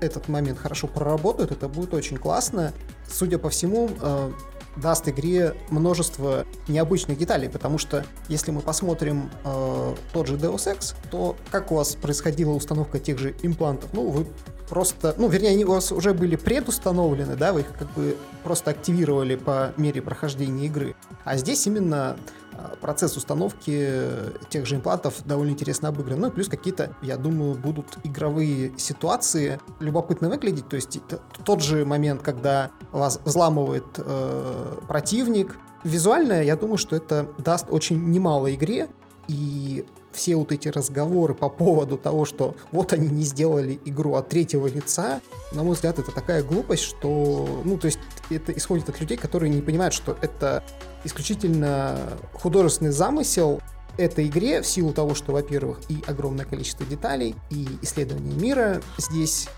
этот момент хорошо проработают, это будет очень классно. Судя по всему, э, даст игре множество необычных деталей, потому что если мы посмотрим э, тот же Deus Ex, то как у вас происходила установка тех же имплантов? Ну, вы просто, ну, вернее, они у вас уже были предустановлены, да, вы их как бы просто активировали по мере прохождения игры. А здесь именно процесс установки тех же имплантов довольно интересно обыгран. Ну и плюс какие-то, я думаю, будут игровые ситуации любопытно выглядеть. То есть тот же момент, когда вас взламывает э, противник. Визуально, я думаю, что это даст очень немало игре. И все вот эти разговоры по поводу того, что вот они не сделали игру от третьего лица, на мой взгляд, это такая глупость, что, ну, то есть это исходит от людей, которые не понимают, что это исключительно художественный замысел этой игре в силу того, что, во-первых, и огромное количество деталей, и исследование мира здесь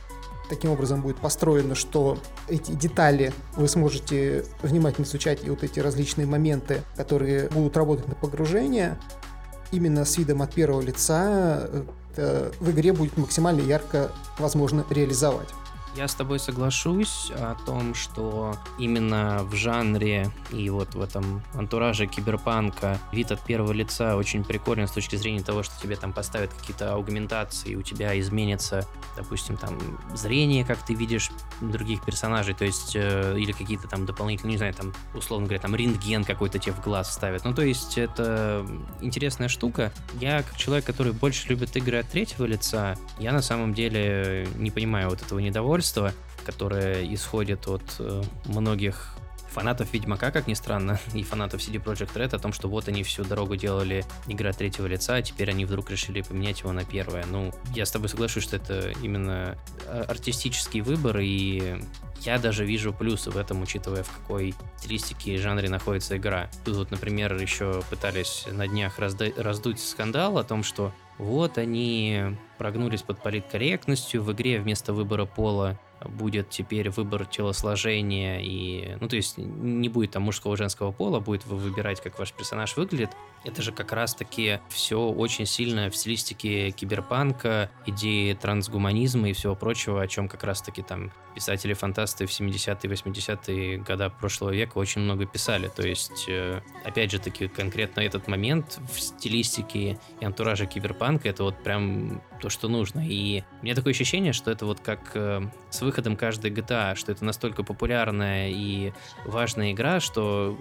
таким образом будет построено, что эти детали вы сможете внимательно изучать и вот эти различные моменты, которые будут работать на погружение именно с видом от первого лица э, в игре будет максимально ярко возможно реализовать. Я с тобой соглашусь о том, что именно в жанре и вот в этом антураже киберпанка вид от первого лица очень прикольный с точки зрения того, что тебе там поставят какие-то аугментации, у тебя изменится, допустим, там зрение, как ты видишь других персонажей, то есть э, или какие-то там дополнительные, не знаю, там условно говоря, там рентген какой-то тебе в глаз ставят. Ну, то есть это интересная штука. Я, как человек, который больше любит игры от третьего лица, я на самом деле не понимаю вот этого недовольства, недовольство, которое исходит от э, многих фанатов Ведьмака, как ни странно, и фанатов CD Projekt Red о том, что вот они всю дорогу делали игра третьего лица, а теперь они вдруг решили поменять его на первое. Ну, я с тобой соглашусь, что это именно артистический выбор, и я даже вижу плюсы в этом, учитывая, в какой стилистике и жанре находится игра. Тут вот, например, еще пытались на днях разда- раздуть скандал о том, что вот они прогнулись под политкорректностью, в игре вместо выбора пола будет теперь выбор телосложения и, ну, то есть не будет там мужского и женского пола, будет вы выбирать, как ваш персонаж выглядит. Это же как раз-таки все очень сильно в стилистике киберпанка, идеи трансгуманизма и всего прочего, о чем как раз-таки там писатели-фантасты в 70-е, 80-е года прошлого века очень много писали. То есть, э, опять же таки, конкретно этот момент в стилистике и антураже киберпанка, это вот прям то, что нужно. И у меня такое ощущение, что это вот как э, с выходом каждой GTA, что это настолько популярная и важная игра, что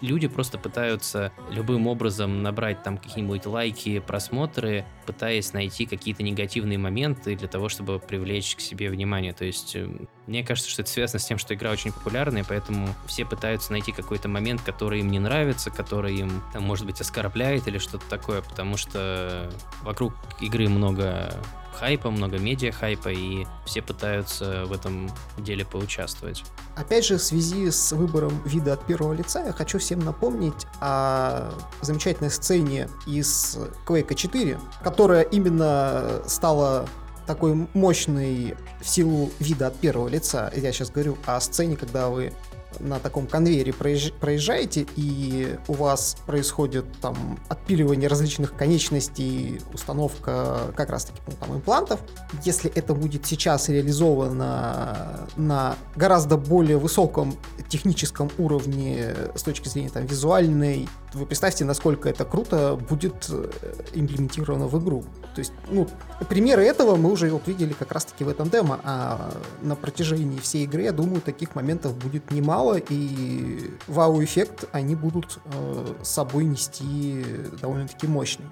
люди просто пытаются любым образом набрать там какие-нибудь лайки, просмотры, пытаясь найти какие-то негативные моменты для того, чтобы привлечь к себе внимание. То есть э, Мне кажется, что это связано с тем, что игра очень популярная, поэтому все пытаются найти какой-то момент, который им не нравится, который им, там, может быть, оскорбляет или что-то такое, потому что вокруг игры много хайпа, много медиа хайпа, и все пытаются в этом деле поучаствовать. Опять же, в связи с выбором вида от первого лица, я хочу всем напомнить о замечательной сцене из Quake 4, которая именно стала такой мощный в силу вида от первого лица. Я сейчас говорю о сцене, когда вы на таком конвейере проезжаете, и у вас происходит там отпиливание различных конечностей, установка как раз-таки ну, там имплантов. Если это будет сейчас реализовано на гораздо более высоком техническом уровне с точки зрения там визуальной, вы представьте, насколько это круто будет э, имплементировано в игру. То есть, ну, примеры этого мы уже вот видели как раз-таки в этом демо, а на протяжении всей игры, я думаю, таких моментов будет немало, и вау-эффект они будут э, собой нести довольно-таки мощный.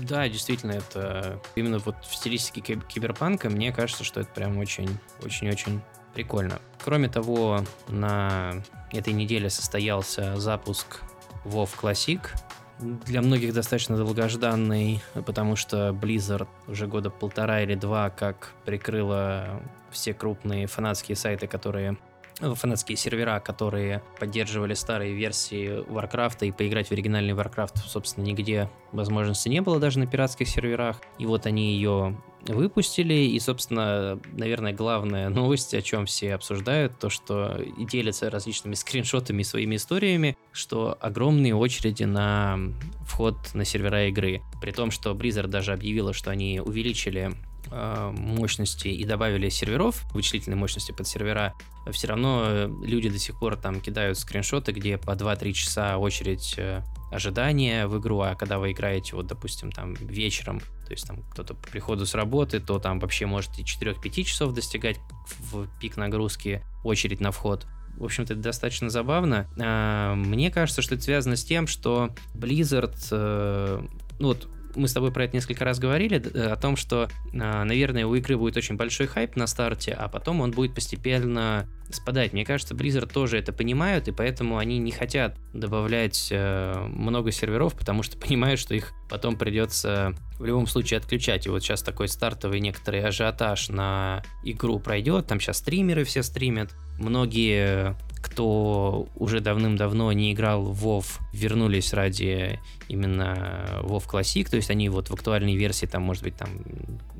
Да, действительно, это именно вот в стилистике киберпанка, мне кажется, что это прям очень-очень-очень прикольно. Кроме того, на этой неделе состоялся запуск WoW Classic, для многих достаточно долгожданный, потому что Blizzard уже года полтора или два как прикрыла все крупные фанатские сайты, которые фанатские сервера, которые поддерживали старые версии Warcraft, и поиграть в оригинальный Warcraft, собственно, нигде возможности не было, даже на пиратских серверах. И вот они ее выпустили, и, собственно, наверное, главная новость, о чем все обсуждают, то, что делятся различными скриншотами и своими историями, что огромные очереди на вход на сервера игры. При том, что Blizzard даже объявила, что они увеличили мощности и добавили серверов, вычислительной мощности под сервера, все равно э, люди до сих пор там кидают скриншоты, где по 2-3 часа очередь э, ожидания в игру, а когда вы играете, вот, допустим, там вечером, то есть там кто-то по приходу с работы, то там вообще может и 4-5 часов достигать в пик нагрузки очередь на вход. В общем-то, это достаточно забавно. А, мне кажется, что это связано с тем, что Blizzard, э, ну вот мы с тобой про это несколько раз говорили, о том, что, а, наверное, у игры будет очень большой хайп на старте, а потом он будет постепенно спадать. Мне кажется, Blizzard тоже это понимают, и поэтому они не хотят добавлять э, много серверов, потому что понимают, что их потом придется в любом случае отключать. И вот сейчас такой стартовый некоторый ажиотаж на игру пройдет, там сейчас стримеры все стримят, многие кто уже давным-давно не играл в WoW, вернулись ради именно WoW Classic, то есть они вот в актуальной версии, там, может быть, там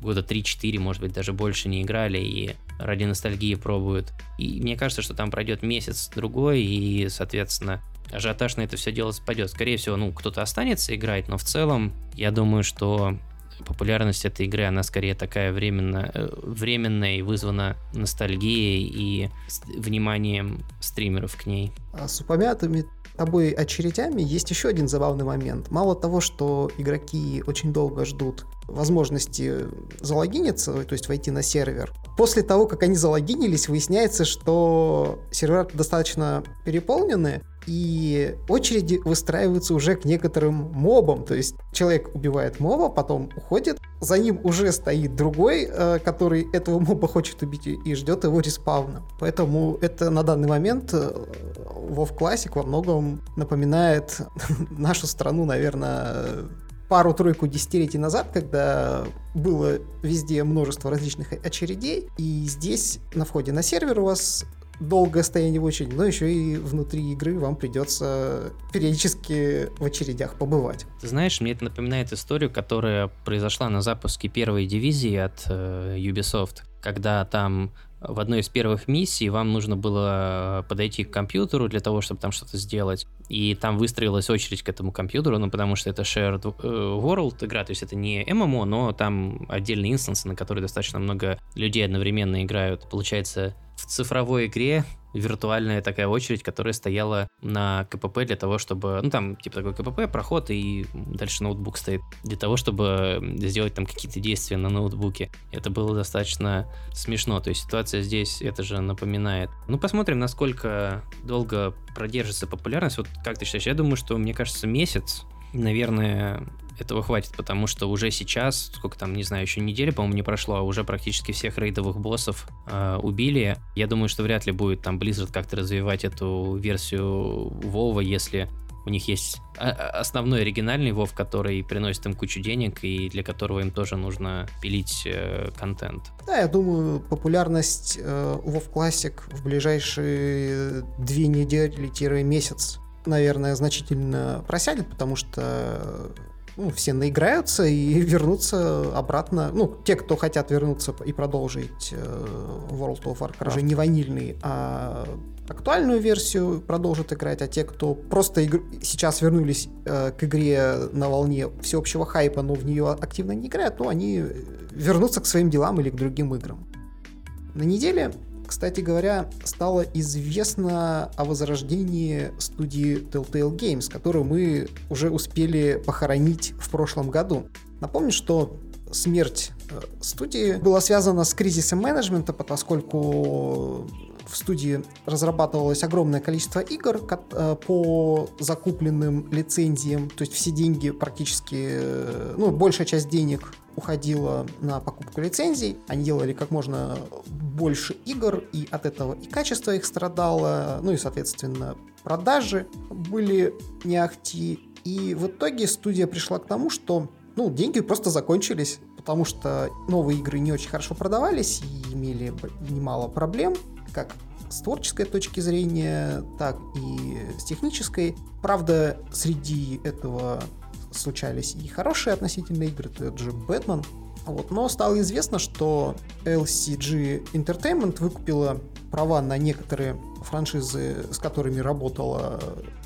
года 3-4, может быть, даже больше не играли и ради ностальгии пробуют. И мне кажется, что там пройдет месяц-другой, и, соответственно, ажиотаж на это все дело спадет. Скорее всего, ну, кто-то останется играть, но в целом, я думаю, что популярность этой игры, она скорее такая временно, э, временная и вызвана ностальгией и вниманием стримеров к ней. А с упомянутыми тобой очередями есть еще один забавный момент. Мало того, что игроки очень долго ждут возможности залогиниться, то есть войти на сервер, после того, как они залогинились, выясняется, что сервера достаточно переполнены, и очереди выстраиваются уже к некоторым мобам. То есть человек убивает моба, потом уходит, за ним уже стоит другой, э, который этого моба хочет убить и ждет его респауна. Поэтому это на данный момент WoW Classic во многом напоминает нашу страну, наверное, пару-тройку десятилетий назад, когда было везде множество различных очередей, и здесь на входе на сервер у вас долгое стояние в очереди, но еще и внутри игры вам придется периодически в очередях побывать. Ты знаешь, мне это напоминает историю, которая произошла на запуске первой дивизии от э, Ubisoft, когда там в одной из первых миссий вам нужно было подойти к компьютеру для того, чтобы там что-то сделать. И там выстроилась очередь к этому компьютеру, ну, потому что это shared э, world игра, то есть это не ММО, но там отдельные инстансы, на которые достаточно много людей одновременно играют. Получается, в цифровой игре виртуальная такая очередь, которая стояла на КПП для того, чтобы, ну там типа такой КПП, проход и дальше ноутбук стоит, для того, чтобы сделать там какие-то действия на ноутбуке. Это было достаточно смешно, то есть ситуация здесь это же напоминает. Ну посмотрим, насколько долго продержится популярность. Вот как ты считаешь? Я думаю, что мне кажется месяц наверное, этого хватит, потому что уже сейчас, сколько там, не знаю, еще неделя, по-моему, не прошло, а уже практически всех рейдовых боссов э, убили. Я думаю, что вряд ли будет там Blizzard как-то развивать эту версию Вова, если у них есть а, а, основной оригинальный Вов, который приносит им кучу денег и для которого им тоже нужно пилить э, контент. Да, я думаю, популярность э, Classic в ближайшие две недели-месяц, наверное, значительно просядет, потому что ну, все наиграются и вернутся обратно. Ну, те, кто хотят вернуться и продолжить э, World of Warcraft, уже не ванильный, а актуальную версию продолжат играть, а те, кто просто игр... сейчас вернулись э, к игре на волне всеобщего хайпа, но в нее активно не играют, то они вернутся к своим делам или к другим играм. На неделе кстати говоря, стало известно о возрождении студии Telltale Games, которую мы уже успели похоронить в прошлом году. Напомню, что смерть э, студии была связана с кризисом менеджмента, поскольку в студии разрабатывалось огромное количество игр э, по закупленным лицензиям, то есть все деньги практически, э, ну, большая часть денег уходила на покупку лицензий, они делали как можно больше игр, и от этого и качество их страдало, ну и, соответственно, продажи были не ахти. И в итоге студия пришла к тому, что ну, деньги просто закончились, потому что новые игры не очень хорошо продавались и имели немало проблем, как с творческой точки зрения, так и с технической. Правда, среди этого случались и хорошие относительно игры, тот же Бэтмен. Вот. Но стало известно, что LCG Entertainment выкупила права на некоторые франшизы, с которыми работала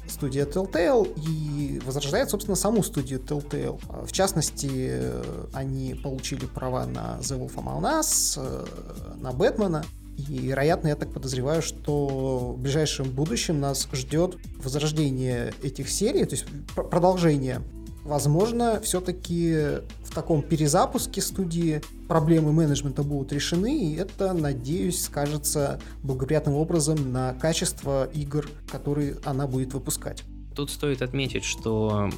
студия Telltale и возрождает, собственно, саму студию Telltale. В частности, они получили права на The Wolf Among Us, на Бэтмена, и, вероятно, я так подозреваю, что в ближайшем будущем нас ждет возрождение этих серий, то есть продолжение возможно, все-таки в таком перезапуске студии проблемы менеджмента будут решены, и это, надеюсь, скажется благоприятным образом на качество игр, которые она будет выпускать. Тут стоит отметить, что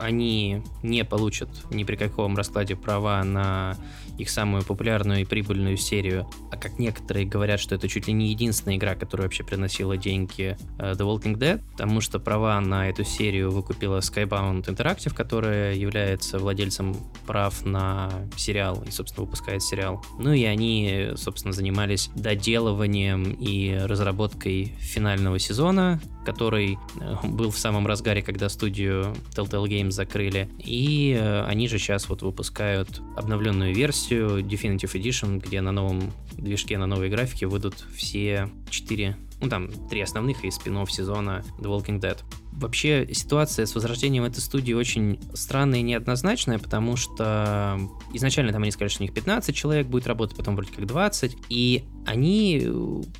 они не получат ни при каком раскладе права на их самую популярную и прибыльную серию, а как некоторые говорят, что это чуть ли не единственная игра, которая вообще приносила деньги uh, The Walking Dead, потому что права на эту серию выкупила Skybound Interactive, которая является владельцем прав на сериал и, собственно, выпускает сериал. Ну и они, собственно, занимались доделыванием и разработкой финального сезона, который э, был в самом разгаре, когда студию Telltale Games закрыли. И э, они же сейчас вот выпускают обновленную версию Definitive Edition, где на новом движке, на новой графике выйдут все четыре ну там три основных и спин сезона The Walking Dead. Вообще ситуация с возрождением этой студии очень странная и неоднозначная, потому что изначально там они сказали, что у них 15 человек будет работать, потом вроде как 20, и они,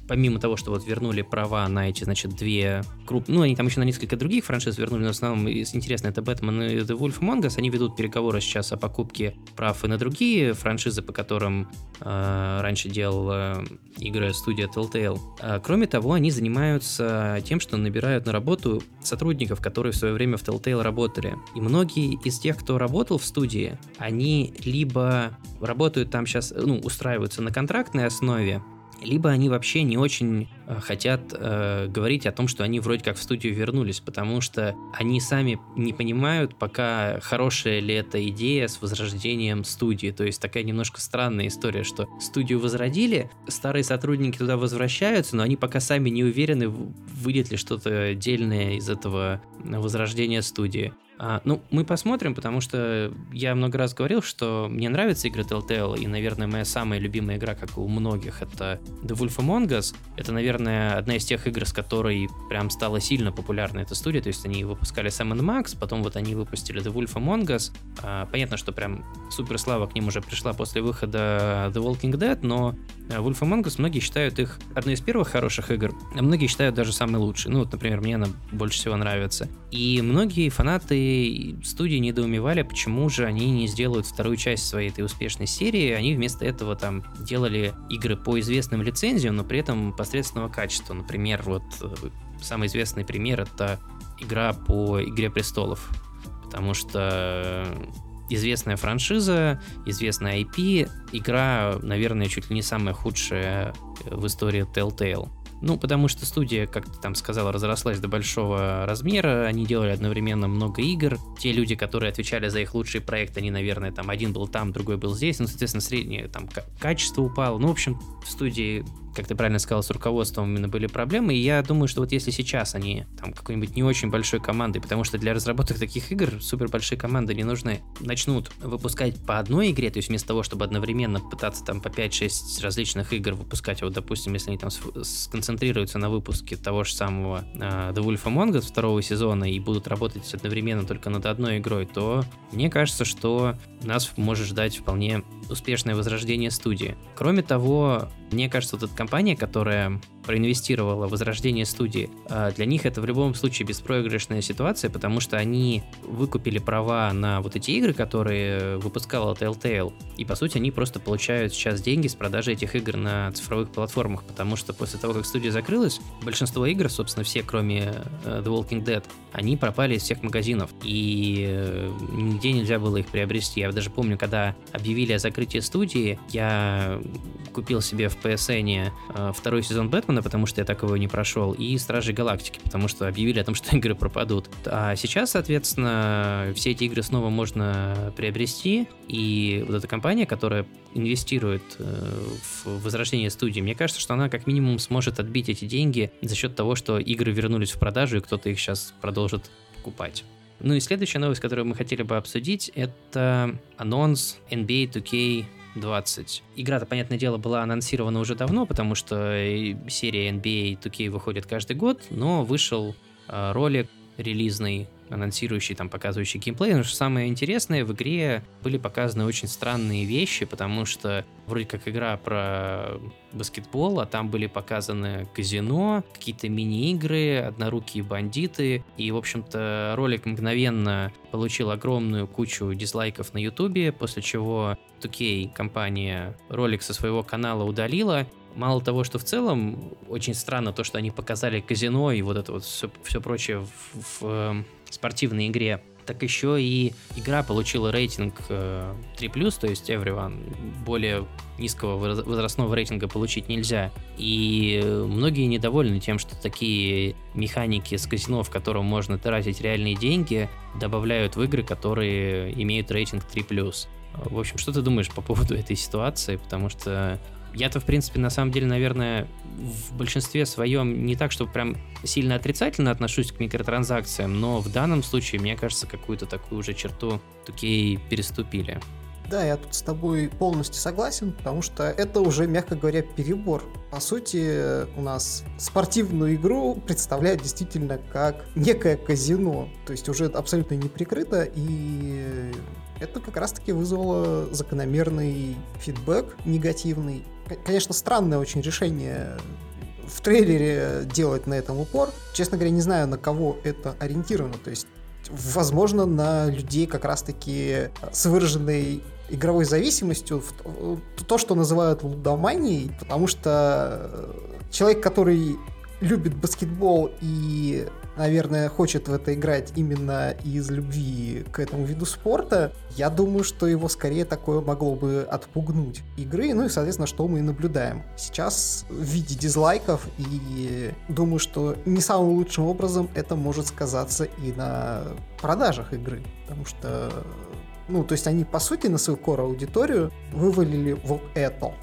помимо того, что вот вернули права на эти, значит, две крупные, ну, они там еще на несколько других франшиз вернули, но в основном интересно это Бэтмен и The Wolf Among Us, они ведут переговоры сейчас о покупке прав и на другие франшизы, по которым э, раньше делала игры студия Telltale. А, кроме того, они занимаются тем, что набирают на работу сотрудников, которые в свое время в Telltale работали. И многие из тех, кто работал в студии, они либо работают там сейчас, ну, устраиваются на контрактной основе, либо они вообще не очень э, хотят э, говорить о том, что они вроде как в студию вернулись, потому что они сами не понимают, пока хорошая ли эта идея с возрождением студии. То есть такая немножко странная история, что студию возродили, старые сотрудники туда возвращаются, но они пока сами не уверены, выйдет ли что-то дельное из этого возрождения студии. А, ну, мы посмотрим, потому что я много раз говорил, что мне нравятся игры Telltale, и, наверное, моя самая любимая игра, как и у многих, это The Wolf Among Us. Это, наверное, одна из тех игр, с которой прям стала сильно популярна эта студия, то есть они выпускали Sam Max, потом вот они выпустили The Wolf Among Us. А, понятно, что прям супер слава к ним уже пришла после выхода The Walking Dead, но э, Wolf Among Us многие считают их одной из первых хороших игр, а многие считают даже самой лучшей. Ну, вот, например, мне она больше всего нравится. И многие фанаты студии недоумевали, почему же они не сделают вторую часть своей этой успешной серии. Они вместо этого там делали игры по известным лицензиям, но при этом посредственного качества. Например, вот э, самый известный пример это игра по Игре престолов потому что известная франшиза, известная IP, игра, наверное, чуть ли не самая худшая в истории Telltale. Ну, потому что студия, как ты там сказала, разрослась до большого размера, они делали одновременно много игр. Те люди, которые отвечали за их лучшие проекты, они, наверное, там один был там, другой был здесь, ну, соответственно, среднее там качество упало. Ну, в общем, в студии как ты правильно сказал, с руководством именно были проблемы, и я думаю, что вот если сейчас они там какой-нибудь не очень большой командой, потому что для разработок таких игр супер большие команды не нужны, начнут выпускать по одной игре, то есть вместо того, чтобы одновременно пытаться там по 5-6 различных игр выпускать, вот, допустим, если они там сконцентрируются на выпуске того же самого uh, The Wolf Among Us второго сезона и будут работать одновременно только над одной игрой, то мне кажется, что нас может ждать вполне успешное возрождение студии. Кроме того, мне кажется, вот эта компания, которая проинвестировала в возрождение студии, а, для них это в любом случае беспроигрышная ситуация, потому что они выкупили права на вот эти игры, которые выпускала Telltale, и по сути они просто получают сейчас деньги с продажи этих игр на цифровых платформах, потому что после того, как студия закрылась, большинство игр, собственно все, кроме э, The Walking Dead, они пропали из всех магазинов, и э, нигде нельзя было их приобрести. Я даже помню, когда объявили о закрытии студии, я купил себе в PSN э, второй сезон Бэтмена, потому что я так его не прошел, и Стражи Галактики, потому что объявили о том, что игры пропадут. А сейчас, соответственно, все эти игры снова можно приобрести, и вот эта компания, которая инвестирует э, в возрождение студии, мне кажется, что она как минимум сможет отбить эти деньги за счет того, что игры вернулись в продажу, и кто-то их сейчас продолжит покупать. Ну и следующая новость, которую мы хотели бы обсудить, это анонс NBA 2K 20. Игра-то, понятное дело, была анонсирована уже давно, потому что серия NBA 2K выходит каждый год, но вышел э, ролик релизный, анонсирующий, там, показывающий геймплей. Но что самое интересное, в игре были показаны очень странные вещи, потому что вроде как игра про баскетбол, а там были показаны казино, какие-то мини-игры, однорукие бандиты. И, в общем-то, ролик мгновенно получил огромную кучу дизлайков на ютубе, после чего 2K компания ролик со своего канала удалила, мало того, что в целом очень странно то, что они показали казино и вот это вот все, все прочее в, в э, спортивной игре, так еще и игра получила рейтинг э, 3+, то есть everyone, более низкого возрастного рейтинга получить нельзя. И многие недовольны тем, что такие механики с казино, в котором можно тратить реальные деньги, добавляют в игры, которые имеют рейтинг 3+. В общем, что ты думаешь по поводу этой ситуации? Потому что я-то, в принципе, на самом деле, наверное, в большинстве своем не так, что прям сильно отрицательно отношусь к микротранзакциям, но в данном случае, мне кажется, какую-то такую уже черту такие переступили. Да, я тут с тобой полностью согласен, потому что это уже, мягко говоря, перебор. По сути, у нас спортивную игру представляют действительно как некое казино, то есть уже абсолютно не прикрыто, и это как раз-таки вызвало закономерный фидбэк негативный. Конечно, странное очень решение в трейлере делать на этом упор. Честно говоря, не знаю, на кого это ориентировано. То есть, возможно, на людей как раз-таки с выраженной игровой зависимостью, то, что называют лудоманией, потому что человек, который любит баскетбол и наверное, хочет в это играть именно из любви к этому виду спорта, я думаю, что его скорее такое могло бы отпугнуть игры, ну и, соответственно, что мы и наблюдаем. Сейчас в виде дизлайков, и думаю, что не самым лучшим образом это может сказаться и на продажах игры, потому что ну, то есть они, по сути, на свою core-аудиторию вывалили вот это.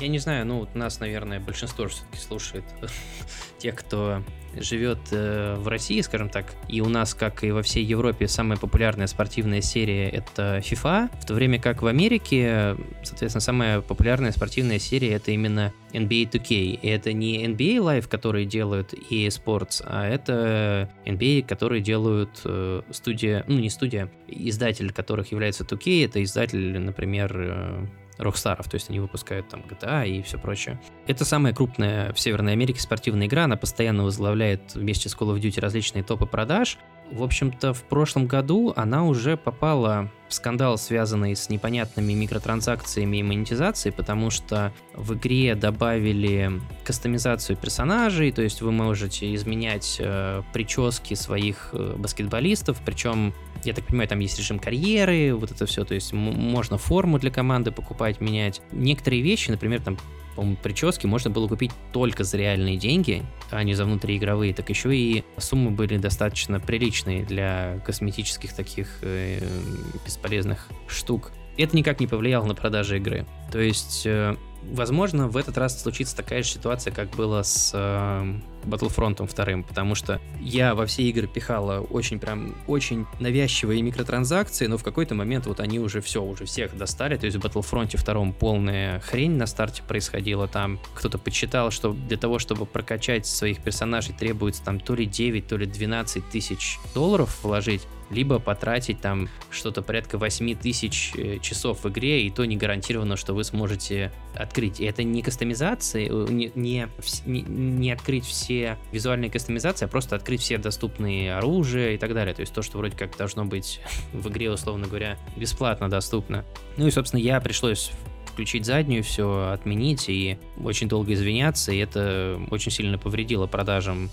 Я не знаю, ну, вот нас, наверное, большинство все-таки слушает тех, кто живет э, в России, скажем так, и у нас, как и во всей Европе, самая популярная спортивная серия это FIFA, в то время как в Америке, соответственно, самая популярная спортивная серия это именно NBA 2K. И это не NBA Live, которые делают EA Sports, а это NBA, которые делают э, студия, ну не студия, издатель которых является 2K, это издатель, например, э, Рокстаров, то есть они выпускают там GTA и все прочее. Это самая крупная в Северной Америке спортивная игра, она постоянно возглавляет вместе с Call of Duty различные топы продаж, В общем-то, в прошлом году она уже попала в скандал, связанный с непонятными микротранзакциями и монетизацией, потому что в игре добавили кастомизацию персонажей, то есть вы можете изменять э, прически своих э, баскетболистов, причем я так понимаю, там есть режим карьеры, вот это все, то есть можно форму для команды покупать, менять. Некоторые вещи, например, там по-моему, прически можно было купить только за реальные деньги, а не за внутриигровые, так еще и суммы были достаточно приличные для косметических таких э, бесполезных штук. Это никак не повлияло на продажи игры. То есть э, возможно, в этот раз случится такая же ситуация, как было с э, Battlefront 2, потому что я во все игры пихала очень прям, очень навязчивые микротранзакции, но в какой-то момент вот они уже все, уже всех достали, то есть в Battlefront 2 полная хрень на старте происходила, там кто-то подсчитал, что для того, чтобы прокачать своих персонажей требуется там то ли 9, то ли 12 тысяч долларов вложить, либо потратить там что-то порядка 8 тысяч э, часов в игре, и то не гарантированно, что вы сможете открыть. И это не кастомизация, э, не, не, не открыть все визуальные кастомизации, а просто открыть все доступные оружия и так далее. То есть то, что вроде как должно быть в игре, условно говоря, бесплатно доступно. Ну и, собственно, я пришлось включить заднюю, все отменить и очень долго извиняться, и это очень сильно повредило продажам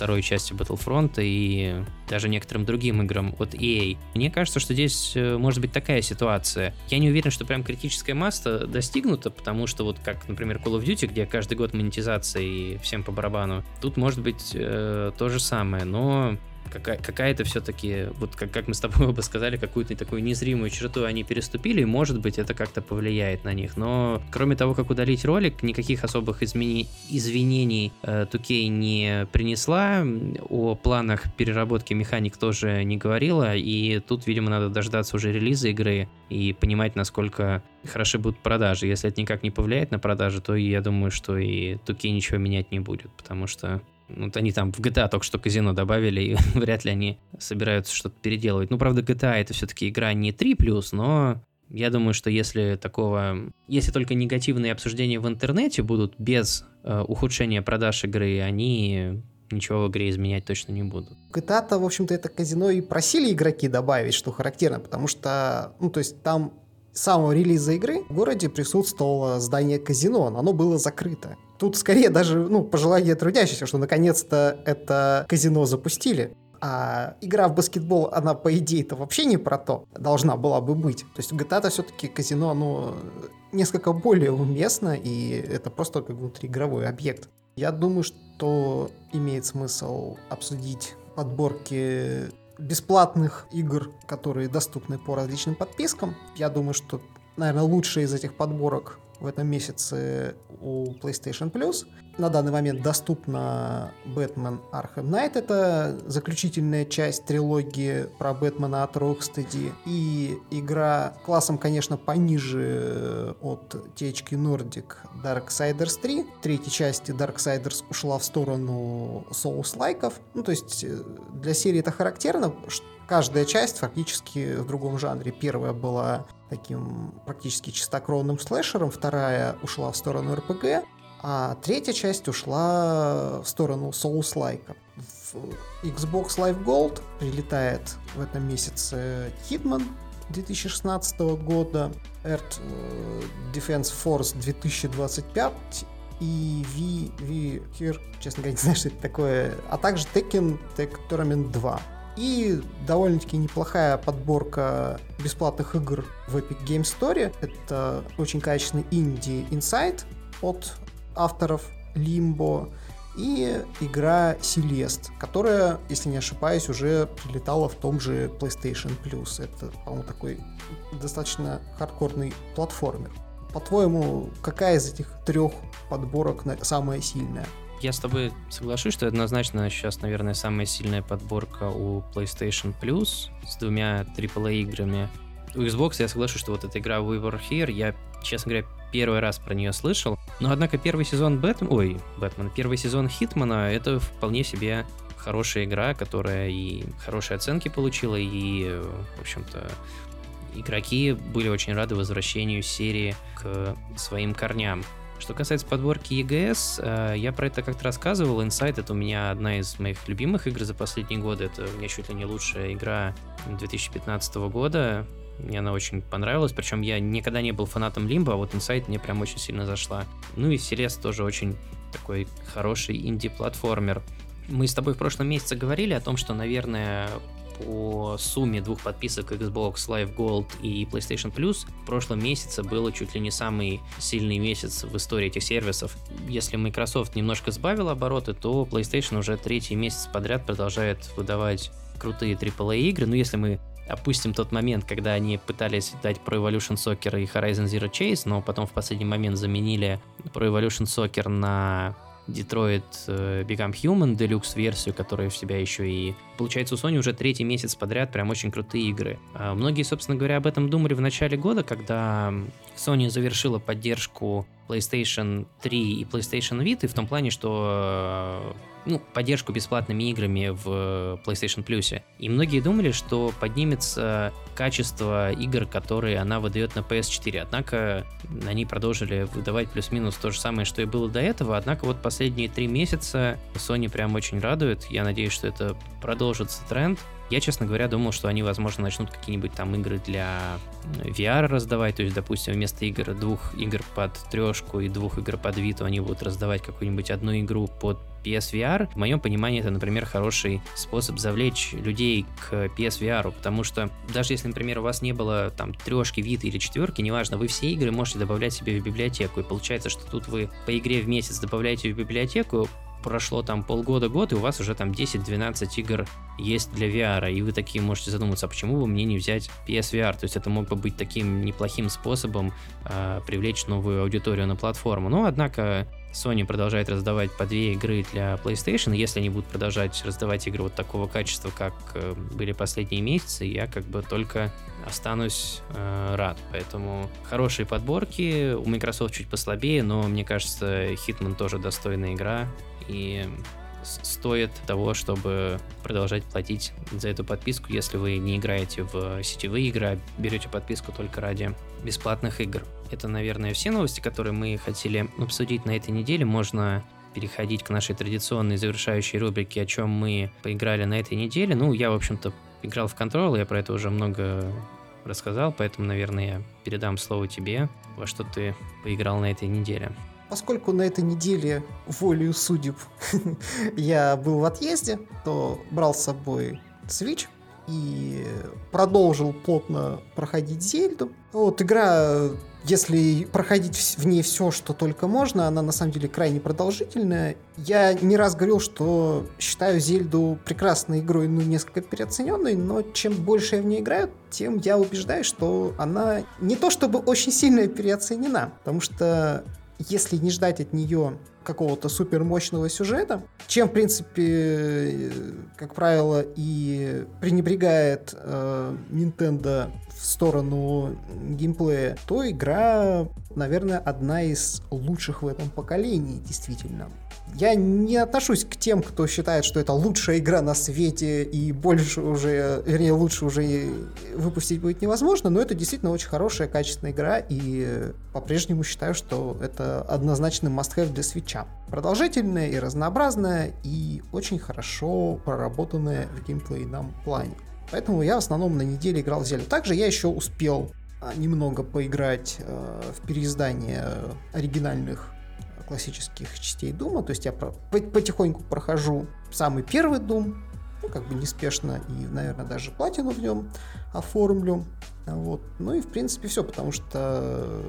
второй части Battlefront и даже некоторым другим играм от EA. Мне кажется, что здесь э, может быть такая ситуация. Я не уверен, что прям критическая масса достигнута, потому что вот как, например, Call of Duty, где каждый год монетизация и всем по барабану, тут может быть э, то же самое, но какая- какая-то все-таки, вот как, как мы с тобой оба сказали, какую-то такую незримую черту они переступили, и может быть это как-то повлияет на них. Но кроме того, как удалить ролик, никаких особых измени- извинений э, не принесла, о планах переработки механик тоже не говорила, и тут, видимо, надо дождаться уже релиза игры и понимать, насколько хороши будут продажи. Если это никак не повлияет на продажи, то я думаю, что и Тукей ничего менять не будет, потому что вот они там в GTA только что казино добавили, и вряд ли они собираются что-то переделывать. Ну, правда, GTA это все-таки игра не 3+, но я думаю, что если такого... Если только негативные обсуждения в интернете будут без э, ухудшения продаж игры, они ничего в игре изменять точно не будут. GTA-то, в общем-то, это казино и просили игроки добавить, что характерно, потому что, ну, то есть там с самого релиза игры в городе присутствовало здание казино, но оно было закрыто. Тут скорее даже, ну, пожелание трудящихся, что наконец-то это казино запустили. А игра в баскетбол, она, по идее-то, вообще не про то должна была бы быть. То есть GTA-то все-таки казино, оно несколько более уместно, и это просто как внутриигровой объект. Я думаю, что имеет смысл обсудить подборки бесплатных игр, которые доступны по различным подпискам. Я думаю, что, наверное, лучшая из этих подборок в этом месяце у PlayStation Plus. На данный момент доступна Batman Arkham Knight. Это заключительная часть трилогии про Бэтмена от Rocksteady. И игра классом, конечно, пониже от THQ Nordic Darksiders 3. В третьей части Darksiders ушла в сторону Souls-лайков. Ну, то есть э, для серии это характерно, каждая часть фактически в другом жанре. Первая была таким практически чистокровным слэшером, вторая ушла в сторону РПГ, а третья часть ушла в сторону Souls-like. В Xbox Live Gold прилетает в этом месяце Hitman 2016 года, Earth э, Defense Force 2025 и V, V Here, честно говоря, не знаю, что это такое, а также Tekken Tech Tournament 2. И довольно-таки неплохая подборка бесплатных игр в Epic Game Store. Это очень качественный инди Inside от авторов Limbo и игра Celeste, которая, если не ошибаюсь, уже прилетала в том же PlayStation Plus. Это, по-моему, такой достаточно хардкорный платформер. По-твоему, какая из этих трех подборок самая сильная? Я с тобой соглашусь, что однозначно сейчас, наверное, самая сильная подборка у PlayStation Plus с двумя AAA играми. У Xbox я соглашусь, что вот эта игра We Were Here, я, честно говоря, первый раз про нее слышал. Но, однако, первый сезон Бэтмен... Ой, Бэтмен. Первый сезон Хитмана — это вполне себе хорошая игра, которая и хорошие оценки получила, и, в общем-то, игроки были очень рады возвращению серии к своим корням. Что касается подборки EGS, э, я про это как-то рассказывал. Inside это у меня одна из моих любимых игр за последние годы. Это у меня чуть ли не лучшая игра 2015 года. Мне она очень понравилась, причем я никогда не был фанатом Лимба, а вот Inside мне прям очень сильно зашла. Ну и Celeste тоже очень такой хороший инди-платформер. Мы с тобой в прошлом месяце говорили о том, что, наверное, по сумме двух подписок Xbox Live Gold и PlayStation Plus в прошлом месяце было чуть ли не самый сильный месяц в истории этих сервисов. Если Microsoft немножко сбавил обороты, то PlayStation уже третий месяц подряд продолжает выдавать крутые AAA игры. Но если мы опустим тот момент, когда они пытались дать Pro Evolution Soccer и Horizon Zero Chase, но потом в последний момент заменили Pro Evolution Soccer на Detroit э, Become Human Deluxe версию, которая в себя еще и... Получается, у Sony уже третий месяц подряд прям очень крутые игры. А многие, собственно говоря, об этом думали в начале года, когда Sony завершила поддержку PlayStation 3 и PlayStation Vita, в том плане, что э, ну, поддержку бесплатными играми в PlayStation Plus. И многие думали, что поднимется качество игр, которые она выдает на PS4. Однако они продолжили выдавать плюс-минус то же самое, что и было до этого. Однако вот последние три месяца Sony прям очень радует. Я надеюсь, что это продолжится тренд. Я, честно говоря, думал, что они, возможно, начнут какие-нибудь там игры для VR раздавать, то есть, допустим, вместо игр двух игр под трешку и двух игр под Vita они будут раздавать какую-нибудь одну игру под PSVR. В моем понимании это, например, хороший способ завлечь людей к PSVR, потому что даже если, например, у вас не было там трешки, Vita или четверки, неважно, вы все игры можете добавлять себе в библиотеку, и получается, что тут вы по игре в месяц добавляете в библиотеку, прошло там полгода-год, и у вас уже там 10-12 игр есть для VR, и вы такие можете задуматься, а почему бы мне не взять PSVR? То есть это мог бы быть таким неплохим способом э, привлечь новую аудиторию на платформу. Но, однако, Sony продолжает раздавать по две игры для PlayStation, если они будут продолжать раздавать игры вот такого качества, как э, были последние месяцы, я как бы только останусь э, рад. Поэтому хорошие подборки, у Microsoft чуть послабее, но мне кажется, Hitman тоже достойная игра, и стоит того, чтобы продолжать платить за эту подписку, если вы не играете в сетевые игры, а берете подписку только ради бесплатных игр. Это, наверное, все новости, которые мы хотели обсудить на этой неделе. Можно переходить к нашей традиционной завершающей рубрике, о чем мы поиграли на этой неделе. Ну, я, в общем-то, играл в Control, я про это уже много рассказал, поэтому, наверное, я передам слово тебе, во что ты поиграл на этой неделе. Поскольку на этой неделе волею судеб я был в отъезде, то брал с собой Switch и продолжил плотно проходить Зельду. Вот игра, если проходить в ней все, что только можно, она на самом деле крайне продолжительная. Я не раз говорил, что считаю Зельду прекрасной игрой, ну, несколько переоцененной, но чем больше я в ней играю, тем я убеждаюсь, что она не то чтобы очень сильно переоценена, потому что если не ждать от нее какого-то супер мощного сюжета, чем, в принципе, как правило, и пренебрегает э, Nintendo в сторону геймплея, то игра, наверное, одна из лучших в этом поколении, действительно. Я не отношусь к тем, кто считает, что это лучшая игра на свете и больше уже, вернее, лучше уже выпустить будет невозможно, но это действительно очень хорошая, качественная игра, и по-прежнему считаю, что это однозначно must-have для свеча. Продолжительная и разнообразная, и очень хорошо проработанная в геймплейном плане. Поэтому я в основном на неделе играл в Зельду. Также я еще успел а, немного поиграть э, в переиздание оригинальных классических частей Дума, то есть я потихоньку прохожу самый первый Дум, ну, как бы неспешно и, наверное, даже платину в нем оформлю. Вот. Ну и, в принципе, все, потому что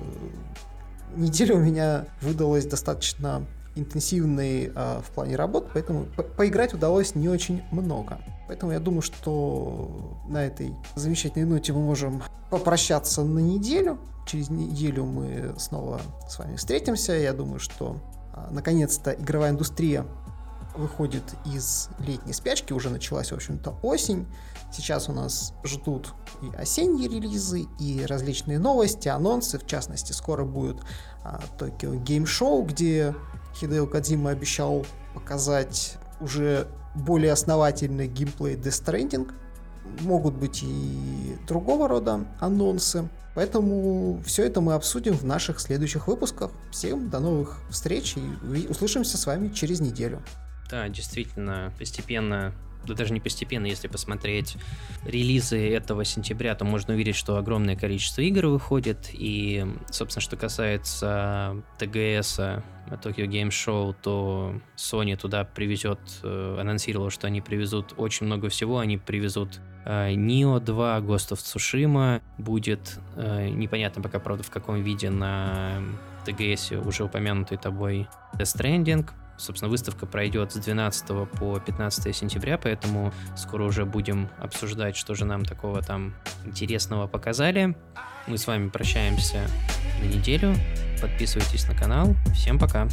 неделя у меня выдалась достаточно интенсивной э, в плане работы, поэтому по поиграть удалось не очень много. Поэтому я думаю, что на этой замечательной ноте мы можем попрощаться на неделю. Через неделю мы снова с вами встретимся. Я думаю, что э, наконец-то игровая индустрия выходит из летней спячки, уже началась, в общем-то, осень. Сейчас у нас ждут и осенние релизы, и различные новости, анонсы. В частности, скоро будет а, Tokyo Game Show, где Хидео Кадзима обещал показать уже более основательный геймплей Death Stranding. могут быть и другого рода анонсы. Поэтому все это мы обсудим в наших следующих выпусках. Всем до новых встреч и услышимся с вами через неделю. Да, действительно, постепенно да даже не постепенно, если посмотреть релизы этого сентября, то можно увидеть, что огромное количество игр выходит. И, собственно, что касается ТГС, Tokyo Game Show, то Sony туда привезет, э, анонсировала, что они привезут очень много всего. Они привезут э, Neo 2, Ghost of Tsushima, будет э, непонятно пока, правда, в каком виде на ТГС уже упомянутый тобой Death Stranding, Собственно, выставка пройдет с 12 по 15 сентября, поэтому скоро уже будем обсуждать, что же нам такого там интересного показали. Мы с вами прощаемся на неделю. Подписывайтесь на канал. Всем пока.